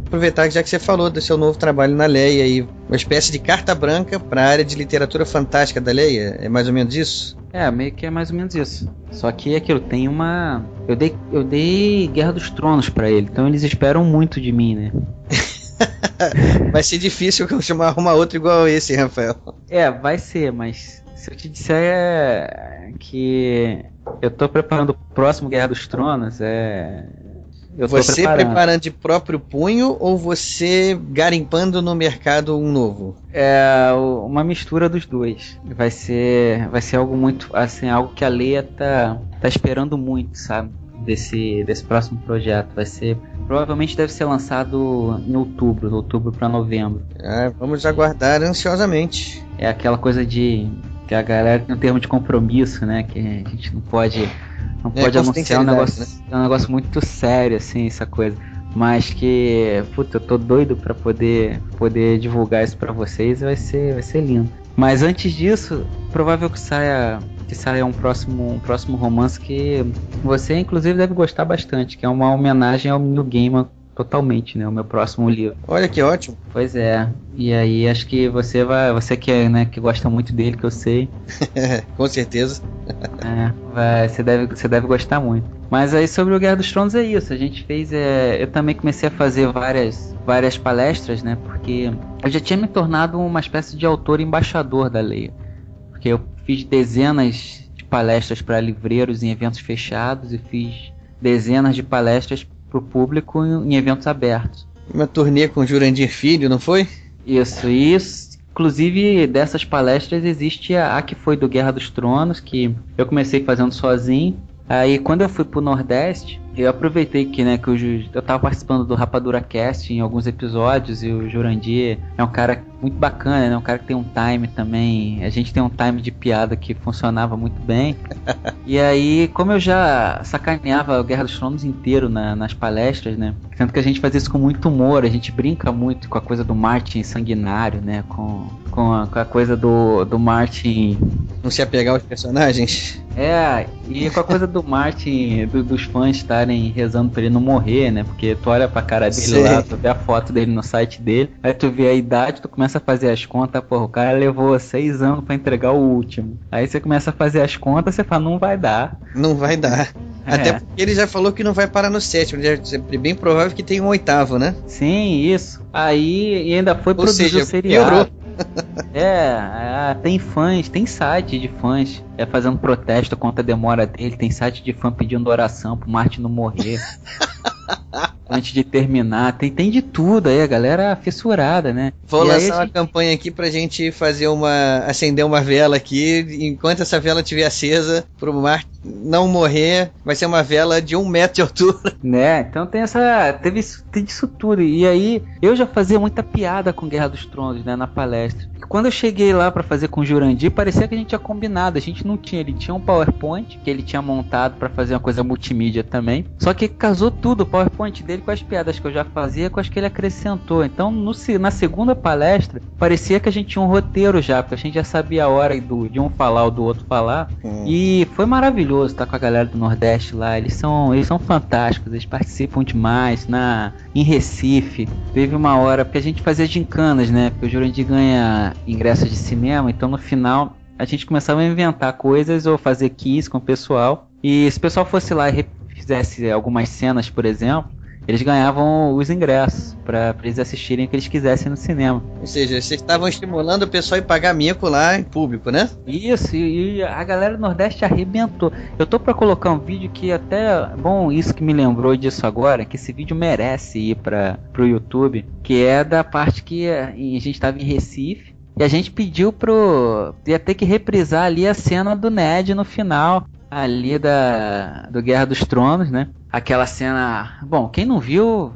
aproveitar que já que você falou do seu novo trabalho na Leia e uma espécie de carta branca para a área de literatura fantástica da Leia, é mais ou menos isso? É, meio que é mais ou menos isso. Só que aquilo tem uma, eu dei, eu dei Guerra dos Tronos para ele, então eles esperam muito de mim, né? [laughs] vai ser difícil chamar uma outra igual a esse, Rafael. É, vai ser, mas se eu te disser que eu tô preparando o próximo Guerra dos Tronos, é eu você preparando. preparando. de próprio punho ou você garimpando no mercado um novo? É uma mistura dos dois. Vai ser, vai ser algo muito, assim, algo que a Leia tá, tá esperando muito, sabe? Desse, desse próximo projeto. Vai ser, provavelmente deve ser lançado em outubro, outubro para novembro. É, vamos aguardar ansiosamente. É aquela coisa de que a galera tem um termo de compromisso, né? Que a gente não pode não é, pode anunciar um negócio, né? é um negócio muito sério, assim, essa coisa. Mas que, puta, eu tô doido para poder poder divulgar isso para vocês, vai ser vai ser lindo. Mas antes disso, provável que saia que saia um próximo um próximo romance que você inclusive deve gostar bastante, que é uma homenagem ao New Gamer totalmente, né? O meu próximo livro. Olha que ótimo. Pois é. E aí acho que você vai, você que é, né, que gosta muito dele, que eu sei. [laughs] Com certeza. é, vai, você deve, você deve gostar muito. Mas aí sobre o Guerra dos Tronos é isso. A gente fez, é, eu também comecei a fazer várias, várias palestras, né? Porque eu já tinha me tornado uma espécie de autor embaixador da lei. Porque eu fiz dezenas de palestras para livreiros em eventos fechados e fiz dezenas de palestras pro público em, eventos abertos. Uma turnê com Jurandir Filho, não foi? Isso, isso. Inclusive, dessas palestras existe a, a que foi do Guerra dos Tronos, que eu comecei fazendo sozinho. Aí, quando eu fui pro Nordeste, eu aproveitei que, né, que eu, eu tava participando do Rapadura Cast em alguns episódios e o Jurandir é um cara muito bacana, né? Um cara que tem um time também. A gente tem um time de piada que funcionava muito bem. [laughs] e aí, como eu já sacaneava o Guerra dos Tronos inteiro na, nas palestras, né? Tanto que a gente faz isso com muito humor, a gente brinca muito com a coisa do Martin sanguinário, né? Com, com, a, com a coisa do, do Martin. Não se apegar aos personagens? É, e com a coisa do Martin, do, dos fãs estarem rezando pra ele não morrer, né? Porque tu olha pra cara dele Sei. lá, tu vê a foto dele no site dele, aí tu vê a idade, tu começa a fazer as contas, porra, o cara levou seis anos para entregar o último. Aí você começa a fazer as contas, você fala, não vai dar. Não vai dar. É. Até porque ele já falou que não vai parar no sétimo, é bem provável que tenha um oitavo, né? Sim, isso. Aí ainda foi Ou produzir seja, o seriado. Piorou. É, é, tem fãs, tem site de fãs é, fazendo protesto contra a demora dele, tem site de fã pedindo oração pro Martin não morrer. [laughs] [laughs] antes de terminar. Tem, tem de tudo aí, a galera fissurada, né? Vou e lançar uma gente... campanha aqui pra gente fazer uma. acender uma vela aqui. Enquanto essa vela estiver acesa, pro mar não morrer, vai ser uma vela de um metro de altura. [laughs] Né? Então tem essa. Teve tem isso tudo. E aí, eu já fazia muita piada com Guerra dos Tronos, né? Na palestra. Quando eu cheguei lá para fazer com o Jurandir, parecia que a gente tinha combinado. A gente não tinha. Ele tinha um PowerPoint que ele tinha montado para fazer uma coisa multimídia também. Só que casou tudo. O PowerPoint dele com as piadas que eu já fazia, com as que ele acrescentou. Então, no, na segunda palestra, parecia que a gente tinha um roteiro já, porque a gente já sabia a hora do, de um falar ou do outro falar. Hum. E foi maravilhoso estar com a galera do Nordeste lá. Eles são, eles são fantásticos, eles participam demais. Na, em Recife, teve uma hora, porque a gente fazia gincanas, né? Porque o Jurandir ganha ingressos de cinema, então no final a gente começava a inventar coisas ou fazer quiz com o pessoal. E se o pessoal fosse lá e fizesse algumas cenas, por exemplo, eles ganhavam os ingressos para eles assistirem o que eles quisessem no cinema. Ou seja, vocês estavam estimulando o pessoal a pagar mico lá em público, né? Isso, e, e a galera do Nordeste arrebentou. Eu tô para colocar um vídeo que até bom isso que me lembrou disso agora, que esse vídeo merece ir para pro YouTube, que é da parte que a gente estava em Recife e a gente pediu pro ia ter que reprisar ali a cena do Ned no final ali da do Guerra dos Tronos, né? Aquela cena, bom, quem não viu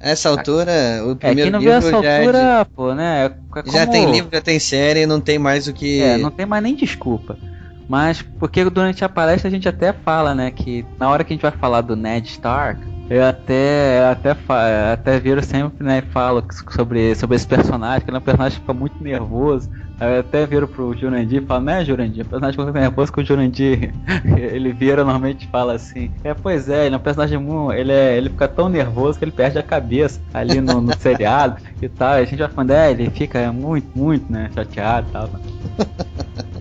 essa altura, o é, primeiro quem não viu essa é altura, pô, né? é de- já como- tem livro, já tem série, não tem mais o que. É, não tem mais nem desculpa. Mas porque durante a palestra a gente até fala, né, que na hora que a gente vai falar do Ned Stark, eu até até até viro sempre, né, e falo sobre sobre esse personagem, que ele é um personagem que fica muito nervoso. Eu até viro pro Jurandir e falo, né, Jurandir, o personagem fica nervoso que o Jurandir [laughs] ele vira normalmente fala assim, é, pois é, ele é um personagem muito, ele é, ele fica tão nervoso que ele perde a cabeça ali no, no seriado e tal. E a gente vai falando, é, ele fica muito, muito, né, chateado e tal. [laughs]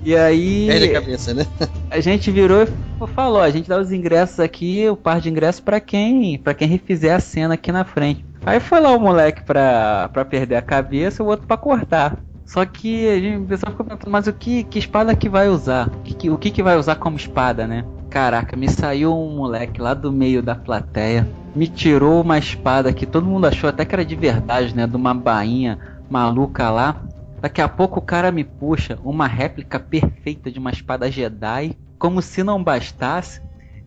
E aí Perde a cabeça, né? a gente virou e falou, a gente dá os ingressos aqui, o par de ingressos pra quem, para quem refizer a cena aqui na frente. Aí foi lá o moleque pra, pra perder a cabeça, o outro pra cortar. Só que a gente, o pessoal ficou perguntando, mas o que, que espada que vai usar? O que, que- o que, que vai usar como espada, né? Caraca, me saiu um moleque lá do meio da plateia, me tirou uma espada que todo mundo achou até que era de verdade, né? De uma bainha maluca lá. Daqui a pouco o cara me puxa uma réplica perfeita de uma espada Jedi. Como se não bastasse,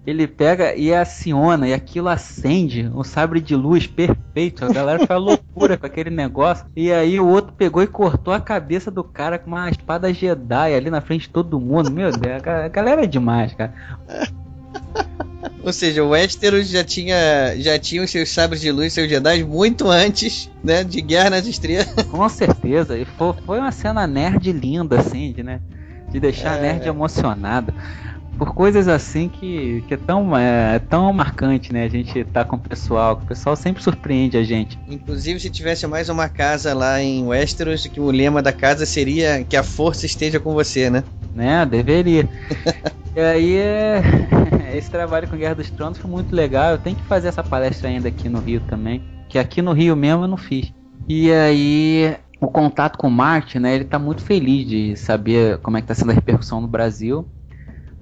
ele pega e aciona e aquilo acende um sabre de luz perfeito. A galera fica [laughs] loucura com aquele negócio. E aí o outro pegou e cortou a cabeça do cara com uma espada Jedi ali na frente de todo mundo. Meu Deus, a galera é demais, cara. Ou seja, o Westeros já tinha, já tinha os seus sabres de luz, seus Jedi, muito antes, né, de Guerra nas Estrelas. [laughs] Com certeza. E foi, foi uma cena nerd linda, assim, de, né? De deixar a É. nerd emocionada. Por coisas assim que, que é tão, é, tão marcante, né? A gente tá com o pessoal, que o pessoal sempre surpreende a gente. Inclusive, se tivesse mais uma casa lá em Westeros, que o lema da casa seria que a força esteja com você, né? Né? Deveria. [laughs] e aí, é... [laughs] esse trabalho com Guerra dos Tronos foi muito legal. Eu tenho que fazer essa palestra ainda aqui no Rio também. Que aqui no Rio mesmo eu não fiz. E aí, o contato com o Martin, né? Ele tá muito feliz de saber como é que tá sendo a repercussão no Brasil.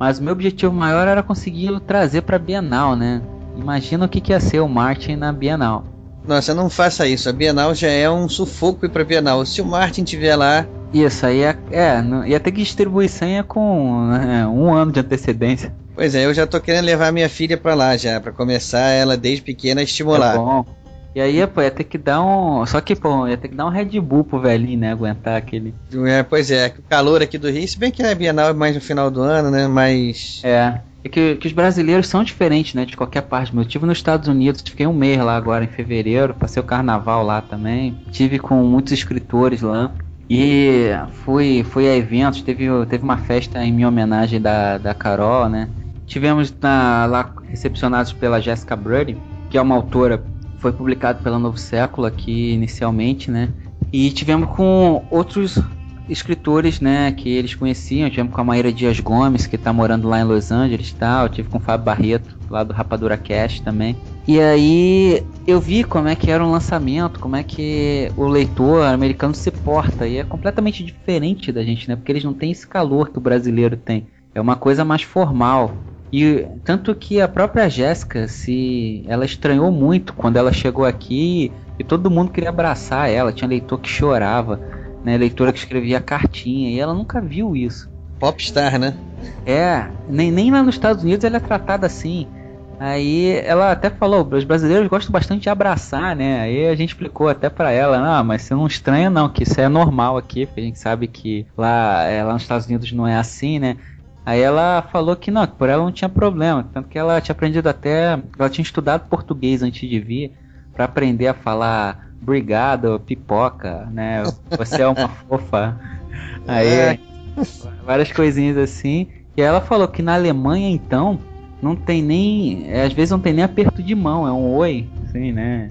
Mas o meu objetivo maior era conseguir trazer pra Bienal, né? Imagina o que, que ia ser o Martin na Bienal. Nossa, não faça isso. A Bienal já é um sufoco pra Bienal. Se o Martin tiver lá, Isso aí é, é não- ia ter que distribuir senha com né, um ano de antecedência. pois é, eu já tô querendo levar minha filha pra lá já, pra começar ela desde pequena a estimular. É bom. E aí, pô, ia ter que dar um. Só que, pô, ia ter que dar um Red Bull pro velhinho, né? Aguentar aquele. É, pois é, o calor aqui do Rio, se bem que a Bienal é mais no final do ano, né? Mas. É. É que, que os brasileiros são diferentes, né? De qualquer parte. Eu tive nos Estados Unidos, fiquei um mês lá agora em fevereiro, passei o carnaval lá também. Tive com muitos escritores lá. E fui, fui a eventos, teve, teve uma festa em minha homenagem da, da Carol, né? Tivemos na- lá recepcionados pela Jessica Brody, que é uma autora, foi publicado pela Novo Século aqui inicialmente, né? E tivemos com outros escritores, né, que eles conheciam. Tivemos com a Maíra Dias Gomes, que tá morando lá em Los Angeles e tal. Tive com o Fábio Barreto, lá do Rapadura Cast também. E aí eu vi como é que era um lançamento, como é que o leitor americano se porta. E é completamente diferente da gente, né? Porque eles não têm esse calor que o brasileiro tem. É uma coisa mais formal. E tanto que a própria Jéssica, se ela estranhou muito quando ela chegou aqui e todo mundo queria abraçar ela. Tinha leitor que chorava, né? Leitora que escrevia cartinha e ela nunca viu isso. Popstar, né? É, nem, nem lá nos Estados Unidos ela é tratada assim. Aí ela até falou, os brasileiros gostam bastante de abraçar, né? Aí a gente explicou até pra ela, não, mas você não estranha não, que isso é normal aqui, porque a gente sabe que lá, é, lá nos Estados Unidos não é assim, né? Aí ela falou que não, que por ela não tinha problema, tanto que ela tinha aprendido até, ela tinha estudado português antes de vir, pra aprender a falar obrigado, pipoca, né? Você é uma [laughs] fofa. Aí, várias coisinhas assim. E ela falou que na Alemanha, então, não tem nem. é, Às vezes não tem nem aperto de mão, é um oi, assim, né?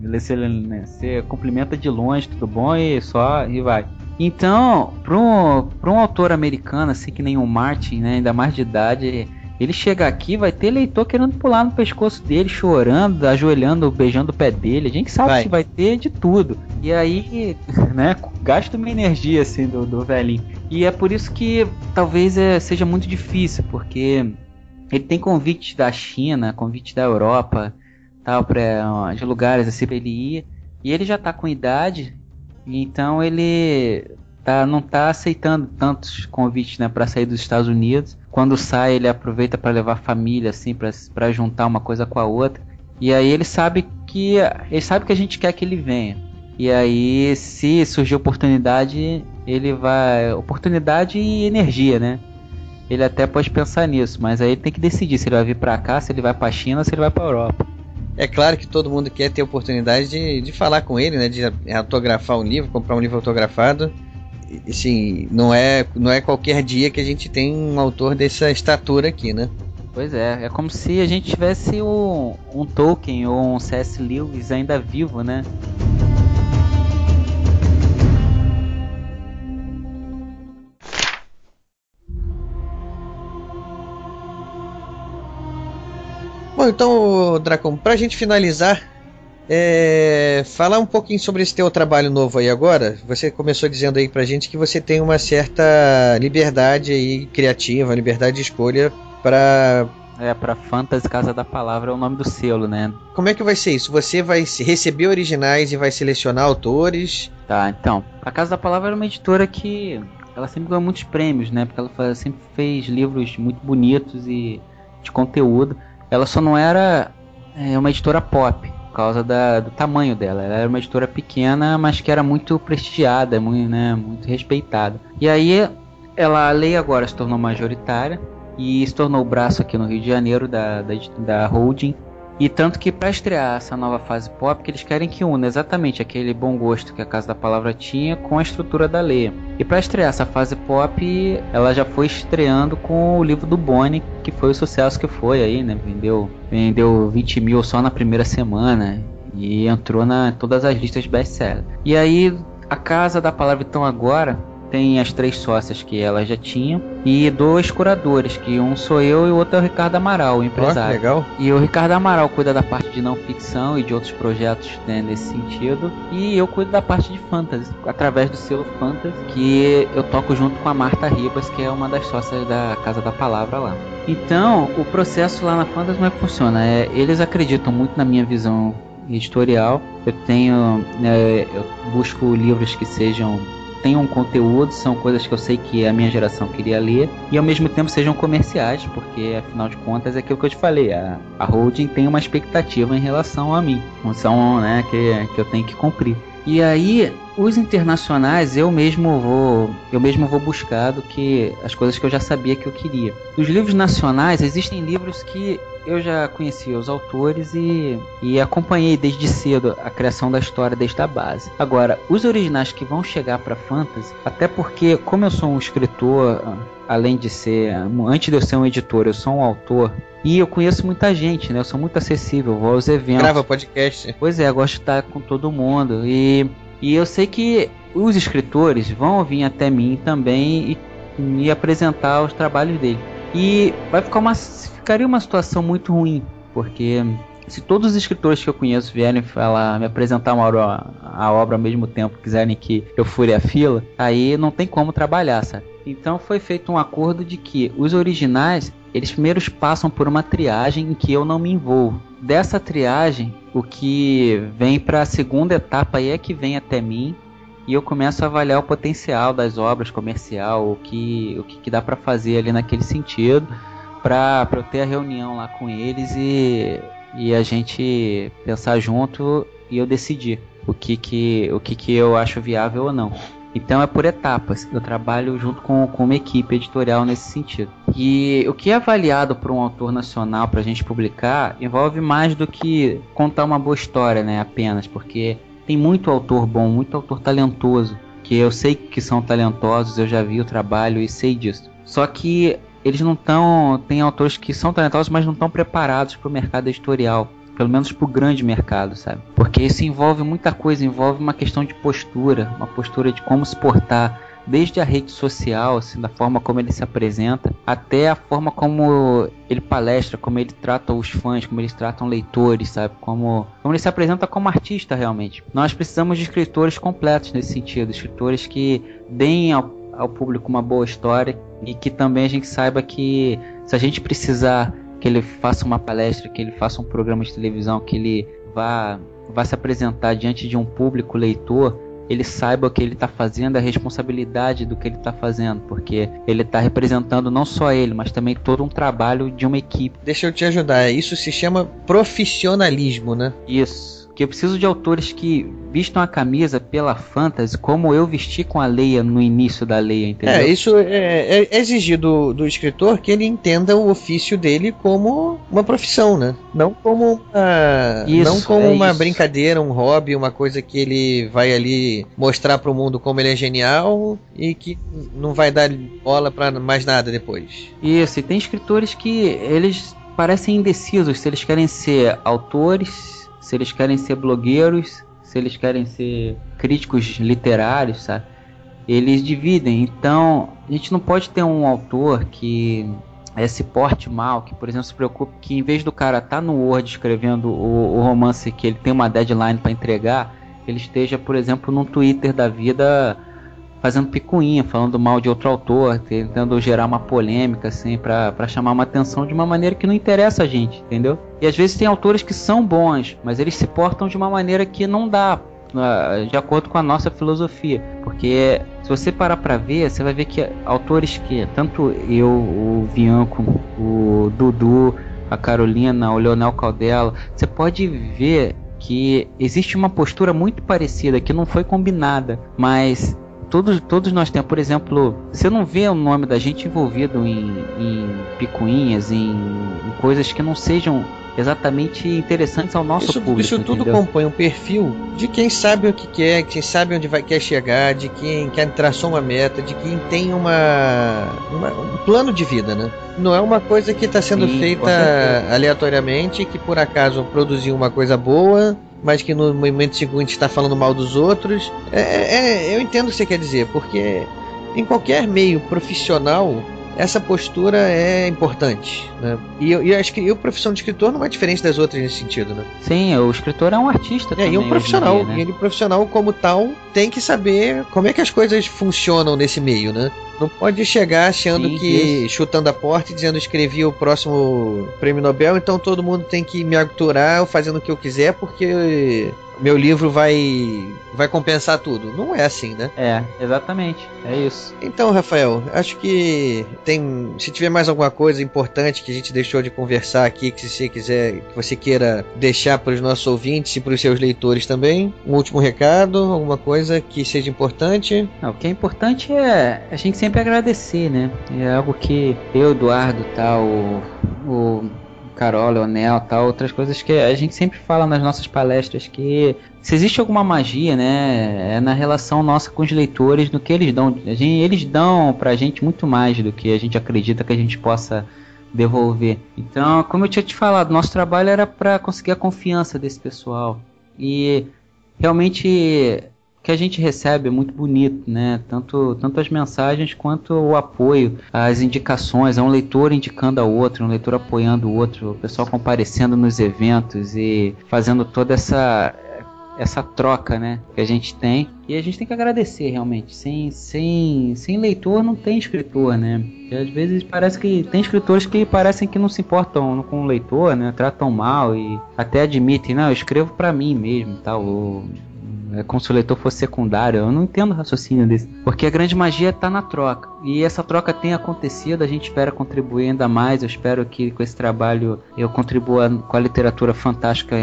Você, né, você cumprimenta de longe, tudo bom, e só e vai. Então, para um, pra um autor americano, assim que nem o Martin, né, ainda mais de idade, Ele chega aqui, vai ter leitor querendo pular no pescoço dele, chorando, ajoelhando, beijando o pé dele. A gente sabe Vai. que vai ter de tudo. E aí, [laughs] né, gasta uma energia assim do, do velhinho. E é por isso que talvez é, seja muito difícil, porque ele tem convites da China, convites da Europa, tal, para de lugares assim pra ele ir. E ele já tá com idade, então ele tá, não tá aceitando tantos convites, né, para sair dos Estados Unidos. Quando sai, ele aproveita para levar família, assim, para juntar uma coisa com a outra. E aí ele sabe que ele sabe que a gente quer que ele venha. E aí, se surgir oportunidade, ele vai. Oportunidade e energia, né? Ele até pode pensar nisso, mas aí ele tem que decidir se ele vai vir pra cá, se ele vai pra China se ele vai pra Europa. É claro que todo mundo quer ter oportunidade de, de falar com ele, né? De autografar um livro, comprar um livro autografado. E, Assim, não é, não é qualquer dia que a gente tem um autor dessa estatura aqui, né? Pois é, é como se a gente tivesse um, um Tolkien ou um C.S. Lewis ainda vivo, né? Bom, então, Dracon, pra gente finalizar, é, falar um pouquinho sobre esse teu trabalho novo aí agora. Você começou dizendo aí pra gente que você tem uma certa liberdade aí criativa, liberdade de escolha para É, pra Fantasy Casa da Palavra é o nome do selo, né? Como é que vai ser isso? Você vai receber originais e vai selecionar autores? Tá, então. A Casa da Palavra era uma editora que ela sempre ganhou muitos prêmios, né? Porque ela sempre fez livros muito bonitos e de conteúdo. Ela só não era é, uma editora pop por causa da- do tamanho dela. Ela era uma editora pequena, mas que era muito prestigiada, muito, né, muito respeitada. E aí ela, a lei agora se tornou majoritária e se tornou o braço aqui no Rio de Janeiro da, da, da holding. E tanto que para estrear essa nova fase pop, que eles querem que una exatamente aquele bom gosto que a Casa da Palavra tinha com a estrutura da Leia. E para estrear essa fase pop, ela já foi estreando com o livro do Bonnie, que foi o sucesso que foi aí, né? Vendeu, vendeu 20 mil só na primeira semana e entrou na todas as listas best-seller. E aí a Casa da Palavra então agora tem as três sócias que elas já tinham e dois curadores, que um sou eu e o outro é o Ricardo Amaral, o empresário. legal. E o Ricardo Amaral cuida da parte de não ficção e de outros projetos né, nesse sentido. E eu cuido da parte de fantasy, através do selo Fantasy, que eu toco junto com a Marta Ribas, que é uma das sócias da Casa da Palavra lá. Então, o processo lá na Fantasy como é que funciona? É, eles acreditam muito na minha visão editorial. Eu tenho. né, eu busco livros que sejam tenham conteúdo, são coisas que eu sei que a minha geração queria ler, e ao mesmo tempo sejam comerciais, porque afinal de contas é aquilo que eu te falei, a, a holding tem uma expectativa em relação a mim, são né, que, que eu tenho que cumprir. E aí, os internacionais eu mesmo vou, eu mesmo vou buscar do que as coisas que eu já sabia que eu queria. Dos livros nacionais, existem livros que eu já conhecia os autores e, e acompanhei desde cedo a criação da história desde a base. Agora, os originais que vão chegar para fantasy, até porque como eu sou um escritor, além de ser, antes de eu ser um editor, eu sou um autor e eu conheço muita gente, né? Eu sou muito acessível, vou aos eventos. Grava podcast. Pois é, gosto de estar com todo mundo. E, e eu sei que os escritores vão vir até mim também e me apresentar os trabalhos dele. E vai ficar uma, ficaria uma situação muito ruim, porque se todos os escritores que eu conheço vierem falar, me apresentar uma obra, a obra ao mesmo tempo, quiserem que eu fure a fila, aí não tem como trabalhar, sabe? Então foi feito um acordo de que os originais eles primeiros passam por uma triagem em que eu não me envolvo. Dessa triagem, o que vem para a segunda etapa aí é que vem até mim e eu começo a avaliar o potencial das obras comercial, o que, o que, que dá para fazer ali naquele sentido, para eu ter a reunião lá com eles e, e a gente pensar junto e eu decidir o que, que, o que, que eu acho viável ou não. Então é por etapas. Eu trabalho junto com, com uma equipe editorial nesse sentido. E o que é avaliado por um autor nacional para a gente publicar envolve mais do que contar uma boa história, né? Apenas porque tem muito autor bom, muito autor talentoso que eu sei que são talentosos, eu já vi o trabalho e sei disso. Só que eles não estão, tem autores que são talentosos, mas não estão preparados para o mercado editorial pelo menos para o grande mercado, sabe? Porque isso envolve muita coisa, envolve uma questão de postura, uma postura de como se portar desde a rede social, assim, da forma como ele se apresenta, até a forma como ele palestra, como ele trata os fãs, como eles tratam leitores, sabe? Como, como ele se apresenta como artista realmente. Nós precisamos de escritores completos nesse sentido, escritores que deem ao, ao público uma boa história e que também a gente saiba que se a gente precisar que ele faça uma palestra, que ele faça um programa de televisão, que ele vá, vá se apresentar diante de um público leitor, ele saiba o que ele está fazendo, a responsabilidade do que ele está fazendo, porque ele está representando não só ele, mas também todo um trabalho de uma equipe. Deixa eu te ajudar, isso se chama profissionalismo, né? Isso. Que eu preciso de autores que vistam a camisa pela fantasy como eu vesti com a Leia no início da Leia, entendeu? É, isso é, é exigir do, do escritor que ele entenda o ofício dele como uma profissão, né? Não como uma, Isso, não como é uma isso. brincadeira, um hobby, uma coisa que ele vai ali mostrar pro mundo como ele é genial e que não vai dar bola pra mais nada depois. Isso, e tem escritores que eles parecem indecisos se eles querem ser autores, se eles querem ser blogueiros, se eles querem ser críticos literários, sabe? Eles dividem. Então, a gente não pode ter um autor que eh, se porte mal, que, por exemplo, se preocupe que em vez do cara estar no Word escrevendo o, o romance que ele tem uma deadline para entregar, ele esteja, por exemplo, num Twitter da vida fazendo picuinha, falando mal de outro autor, tentando gerar uma polêmica, assim, pra chamar uma atenção de uma maneira que não interessa a gente, entendeu? E às vezes tem autores que são bons, mas eles se portam de uma maneira que não dá, ah, de acordo com a nossa filosofia. Porque se você parar pra ver, você vai ver que autores que, tanto eu, o Bianco, o Dudu, a Carolina, o Leonel Caldela, você pode ver que existe uma postura muito parecida, que não foi combinada, mas todos, todos nós temos, por exemplo, você não vê o nome da gente envolvido em, em picuinhas, em, em coisas que não sejam exatamente interessantes ao nosso Isso, público. isso tudo entendeu? compõe um perfil de quem sabe o que quer, quem sabe onde vai quer chegar, de quem quer traçou uma meta, de quem tem uma, uma- um plano de vida, né? Não é uma coisa que está sendo Sim, feita aleatoriamente, que por acaso produziu uma coisa boa, mas que no momento seguinte está falando mal dos outros. É, é- eu entendo o que você quer dizer, porque em qualquer meio profissional essa postura é importante, né? E eu, eu acho que e a profissão de escritor não é diferente das outras nesse sentido, né? Sim, o escritor é um artista É, também. e um profissional. dia, né? E ele profissional como tal tem que saber como é que as coisas funcionam nesse meio, né? Não pode chegar achando Sim, que chutando a porta e dizendo escrevi o próximo prêmio Nobel, então todo mundo tem que me aturar fazendo o que eu quiser porque meu livro vai vai compensar tudo. Não é assim, né? É, exatamente. É isso. Então, Rafael, acho que tem. Se tiver mais alguma coisa importante que a gente deixou de conversar aqui, que você quiser, que você queira deixar para os nossos ouvintes e para os seus leitores também, um último recado, alguma coisa que seja importante. Não, o que é importante é a gente sempre agradecer, né? É algo que eu, Eduardo, tal, o, o Carol, Leonel, tal, outras coisas que a gente sempre fala nas nossas palestras que se existe alguma magia, né, é na relação nossa com os leitores, no que eles dão. Gente, eles dão pra gente muito mais do que a gente acredita que a gente possa devolver. Então, como eu tinha te falado, nosso trabalho era para conseguir a confiança desse pessoal. E realmente o que a gente recebe é muito bonito, né? Tanto, tanto as mensagens quanto o apoio, as indicações, é um leitor indicando ao outro, um leitor apoiando o outro, o pessoal comparecendo nos eventos e fazendo toda essa essa troca, né, que a gente tem. E a gente tem que agradecer realmente. Sem, sem, sem leitor não tem escritor, né? E às vezes parece que tem escritores que parecem que não se importam com o leitor, né? Tratam mal e até admitem, não, eu escrevo pra mim mesmo, tal. É como se o leitor fosse secundário. Eu não entendo o raciocínio desse. Porque a grande magia está na troca. E essa troca tem acontecido, a gente espera contribuir ainda mais. Eu espero que com esse trabalho eu contribua com a literatura fantástica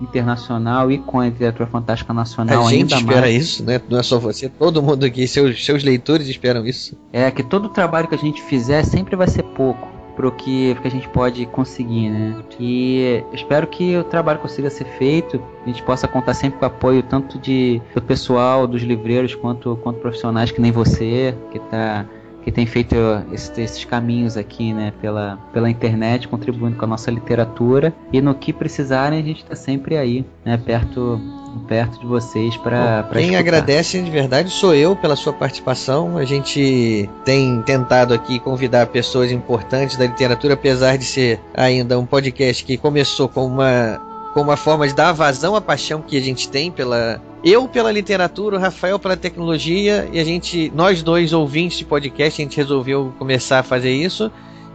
internacional e com a literatura fantástica nacional a gente ainda espera mais. isso, né? Não é só você, todo mundo aqui, seus, seus leitores esperam isso. É que todo trabalho que a gente fizer sempre vai ser pouco pro que, que a gente pode conseguir, né? E espero que o trabalho consiga ser feito, a gente possa contar sempre com o apoio tanto de, do pessoal, dos livreiros, quanto, quanto profissionais que nem você, que tá que tem feito esses, esses, caminhos aqui, né, pela, pela internet, contribuindo com a nossa literatura. E no que precisarem, a gente está sempre aí, né, perto, perto de vocês para Quem escutar. agradece de verdade sou eu pela sua participação. A gente tem tentado aqui convidar pessoas importantes da literatura, apesar de ser ainda um podcast que começou com uma com uma forma de dar vazão à paixão que a gente tem pela eu pela literatura, o Rafael pela tecnologia e a gente, nós dois ouvintes de podcast, a gente resolveu começar a fazer isso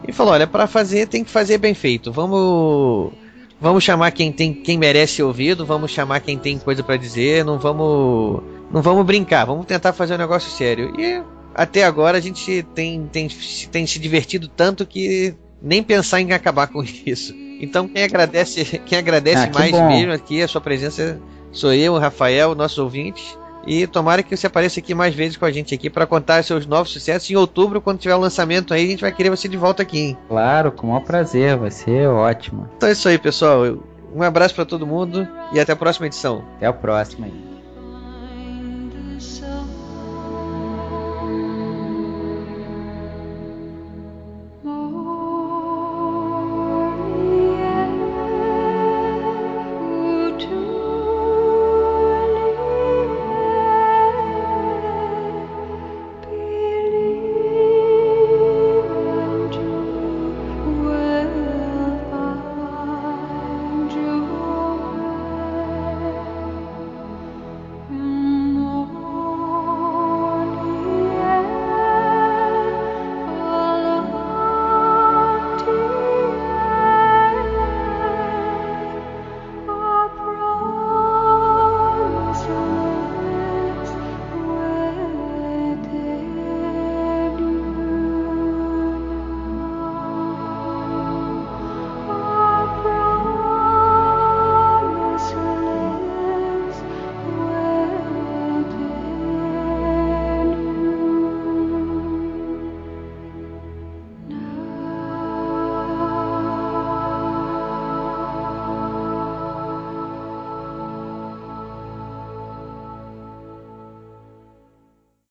e falou, olha, para fazer tem que fazer bem feito. Vamos vamos chamar quem tem quem merece ouvido, vamos chamar quem tem coisa para dizer, não vamos não vamos brincar, vamos tentar fazer um negócio sério. E até agora a gente tem, tem, tem se divertido tanto que nem pensar em acabar com [laughs] isso. Então quem agradece, [laughs] quem agradece Ah, que mais bom. mesmo aqui a sua presença sou eu, o Rafael, nossos ouvintes. E tomara que você apareça aqui mais vezes com a gente aqui para contar seus novos sucessos. Em outubro, quando tiver o lançamento aí, a gente vai querer você de volta aqui. Hein? Claro, com o maior prazer, vai ser ótimo. Então é isso aí, pessoal. Um abraço para todo mundo e até a próxima edição. Até a próxima aí.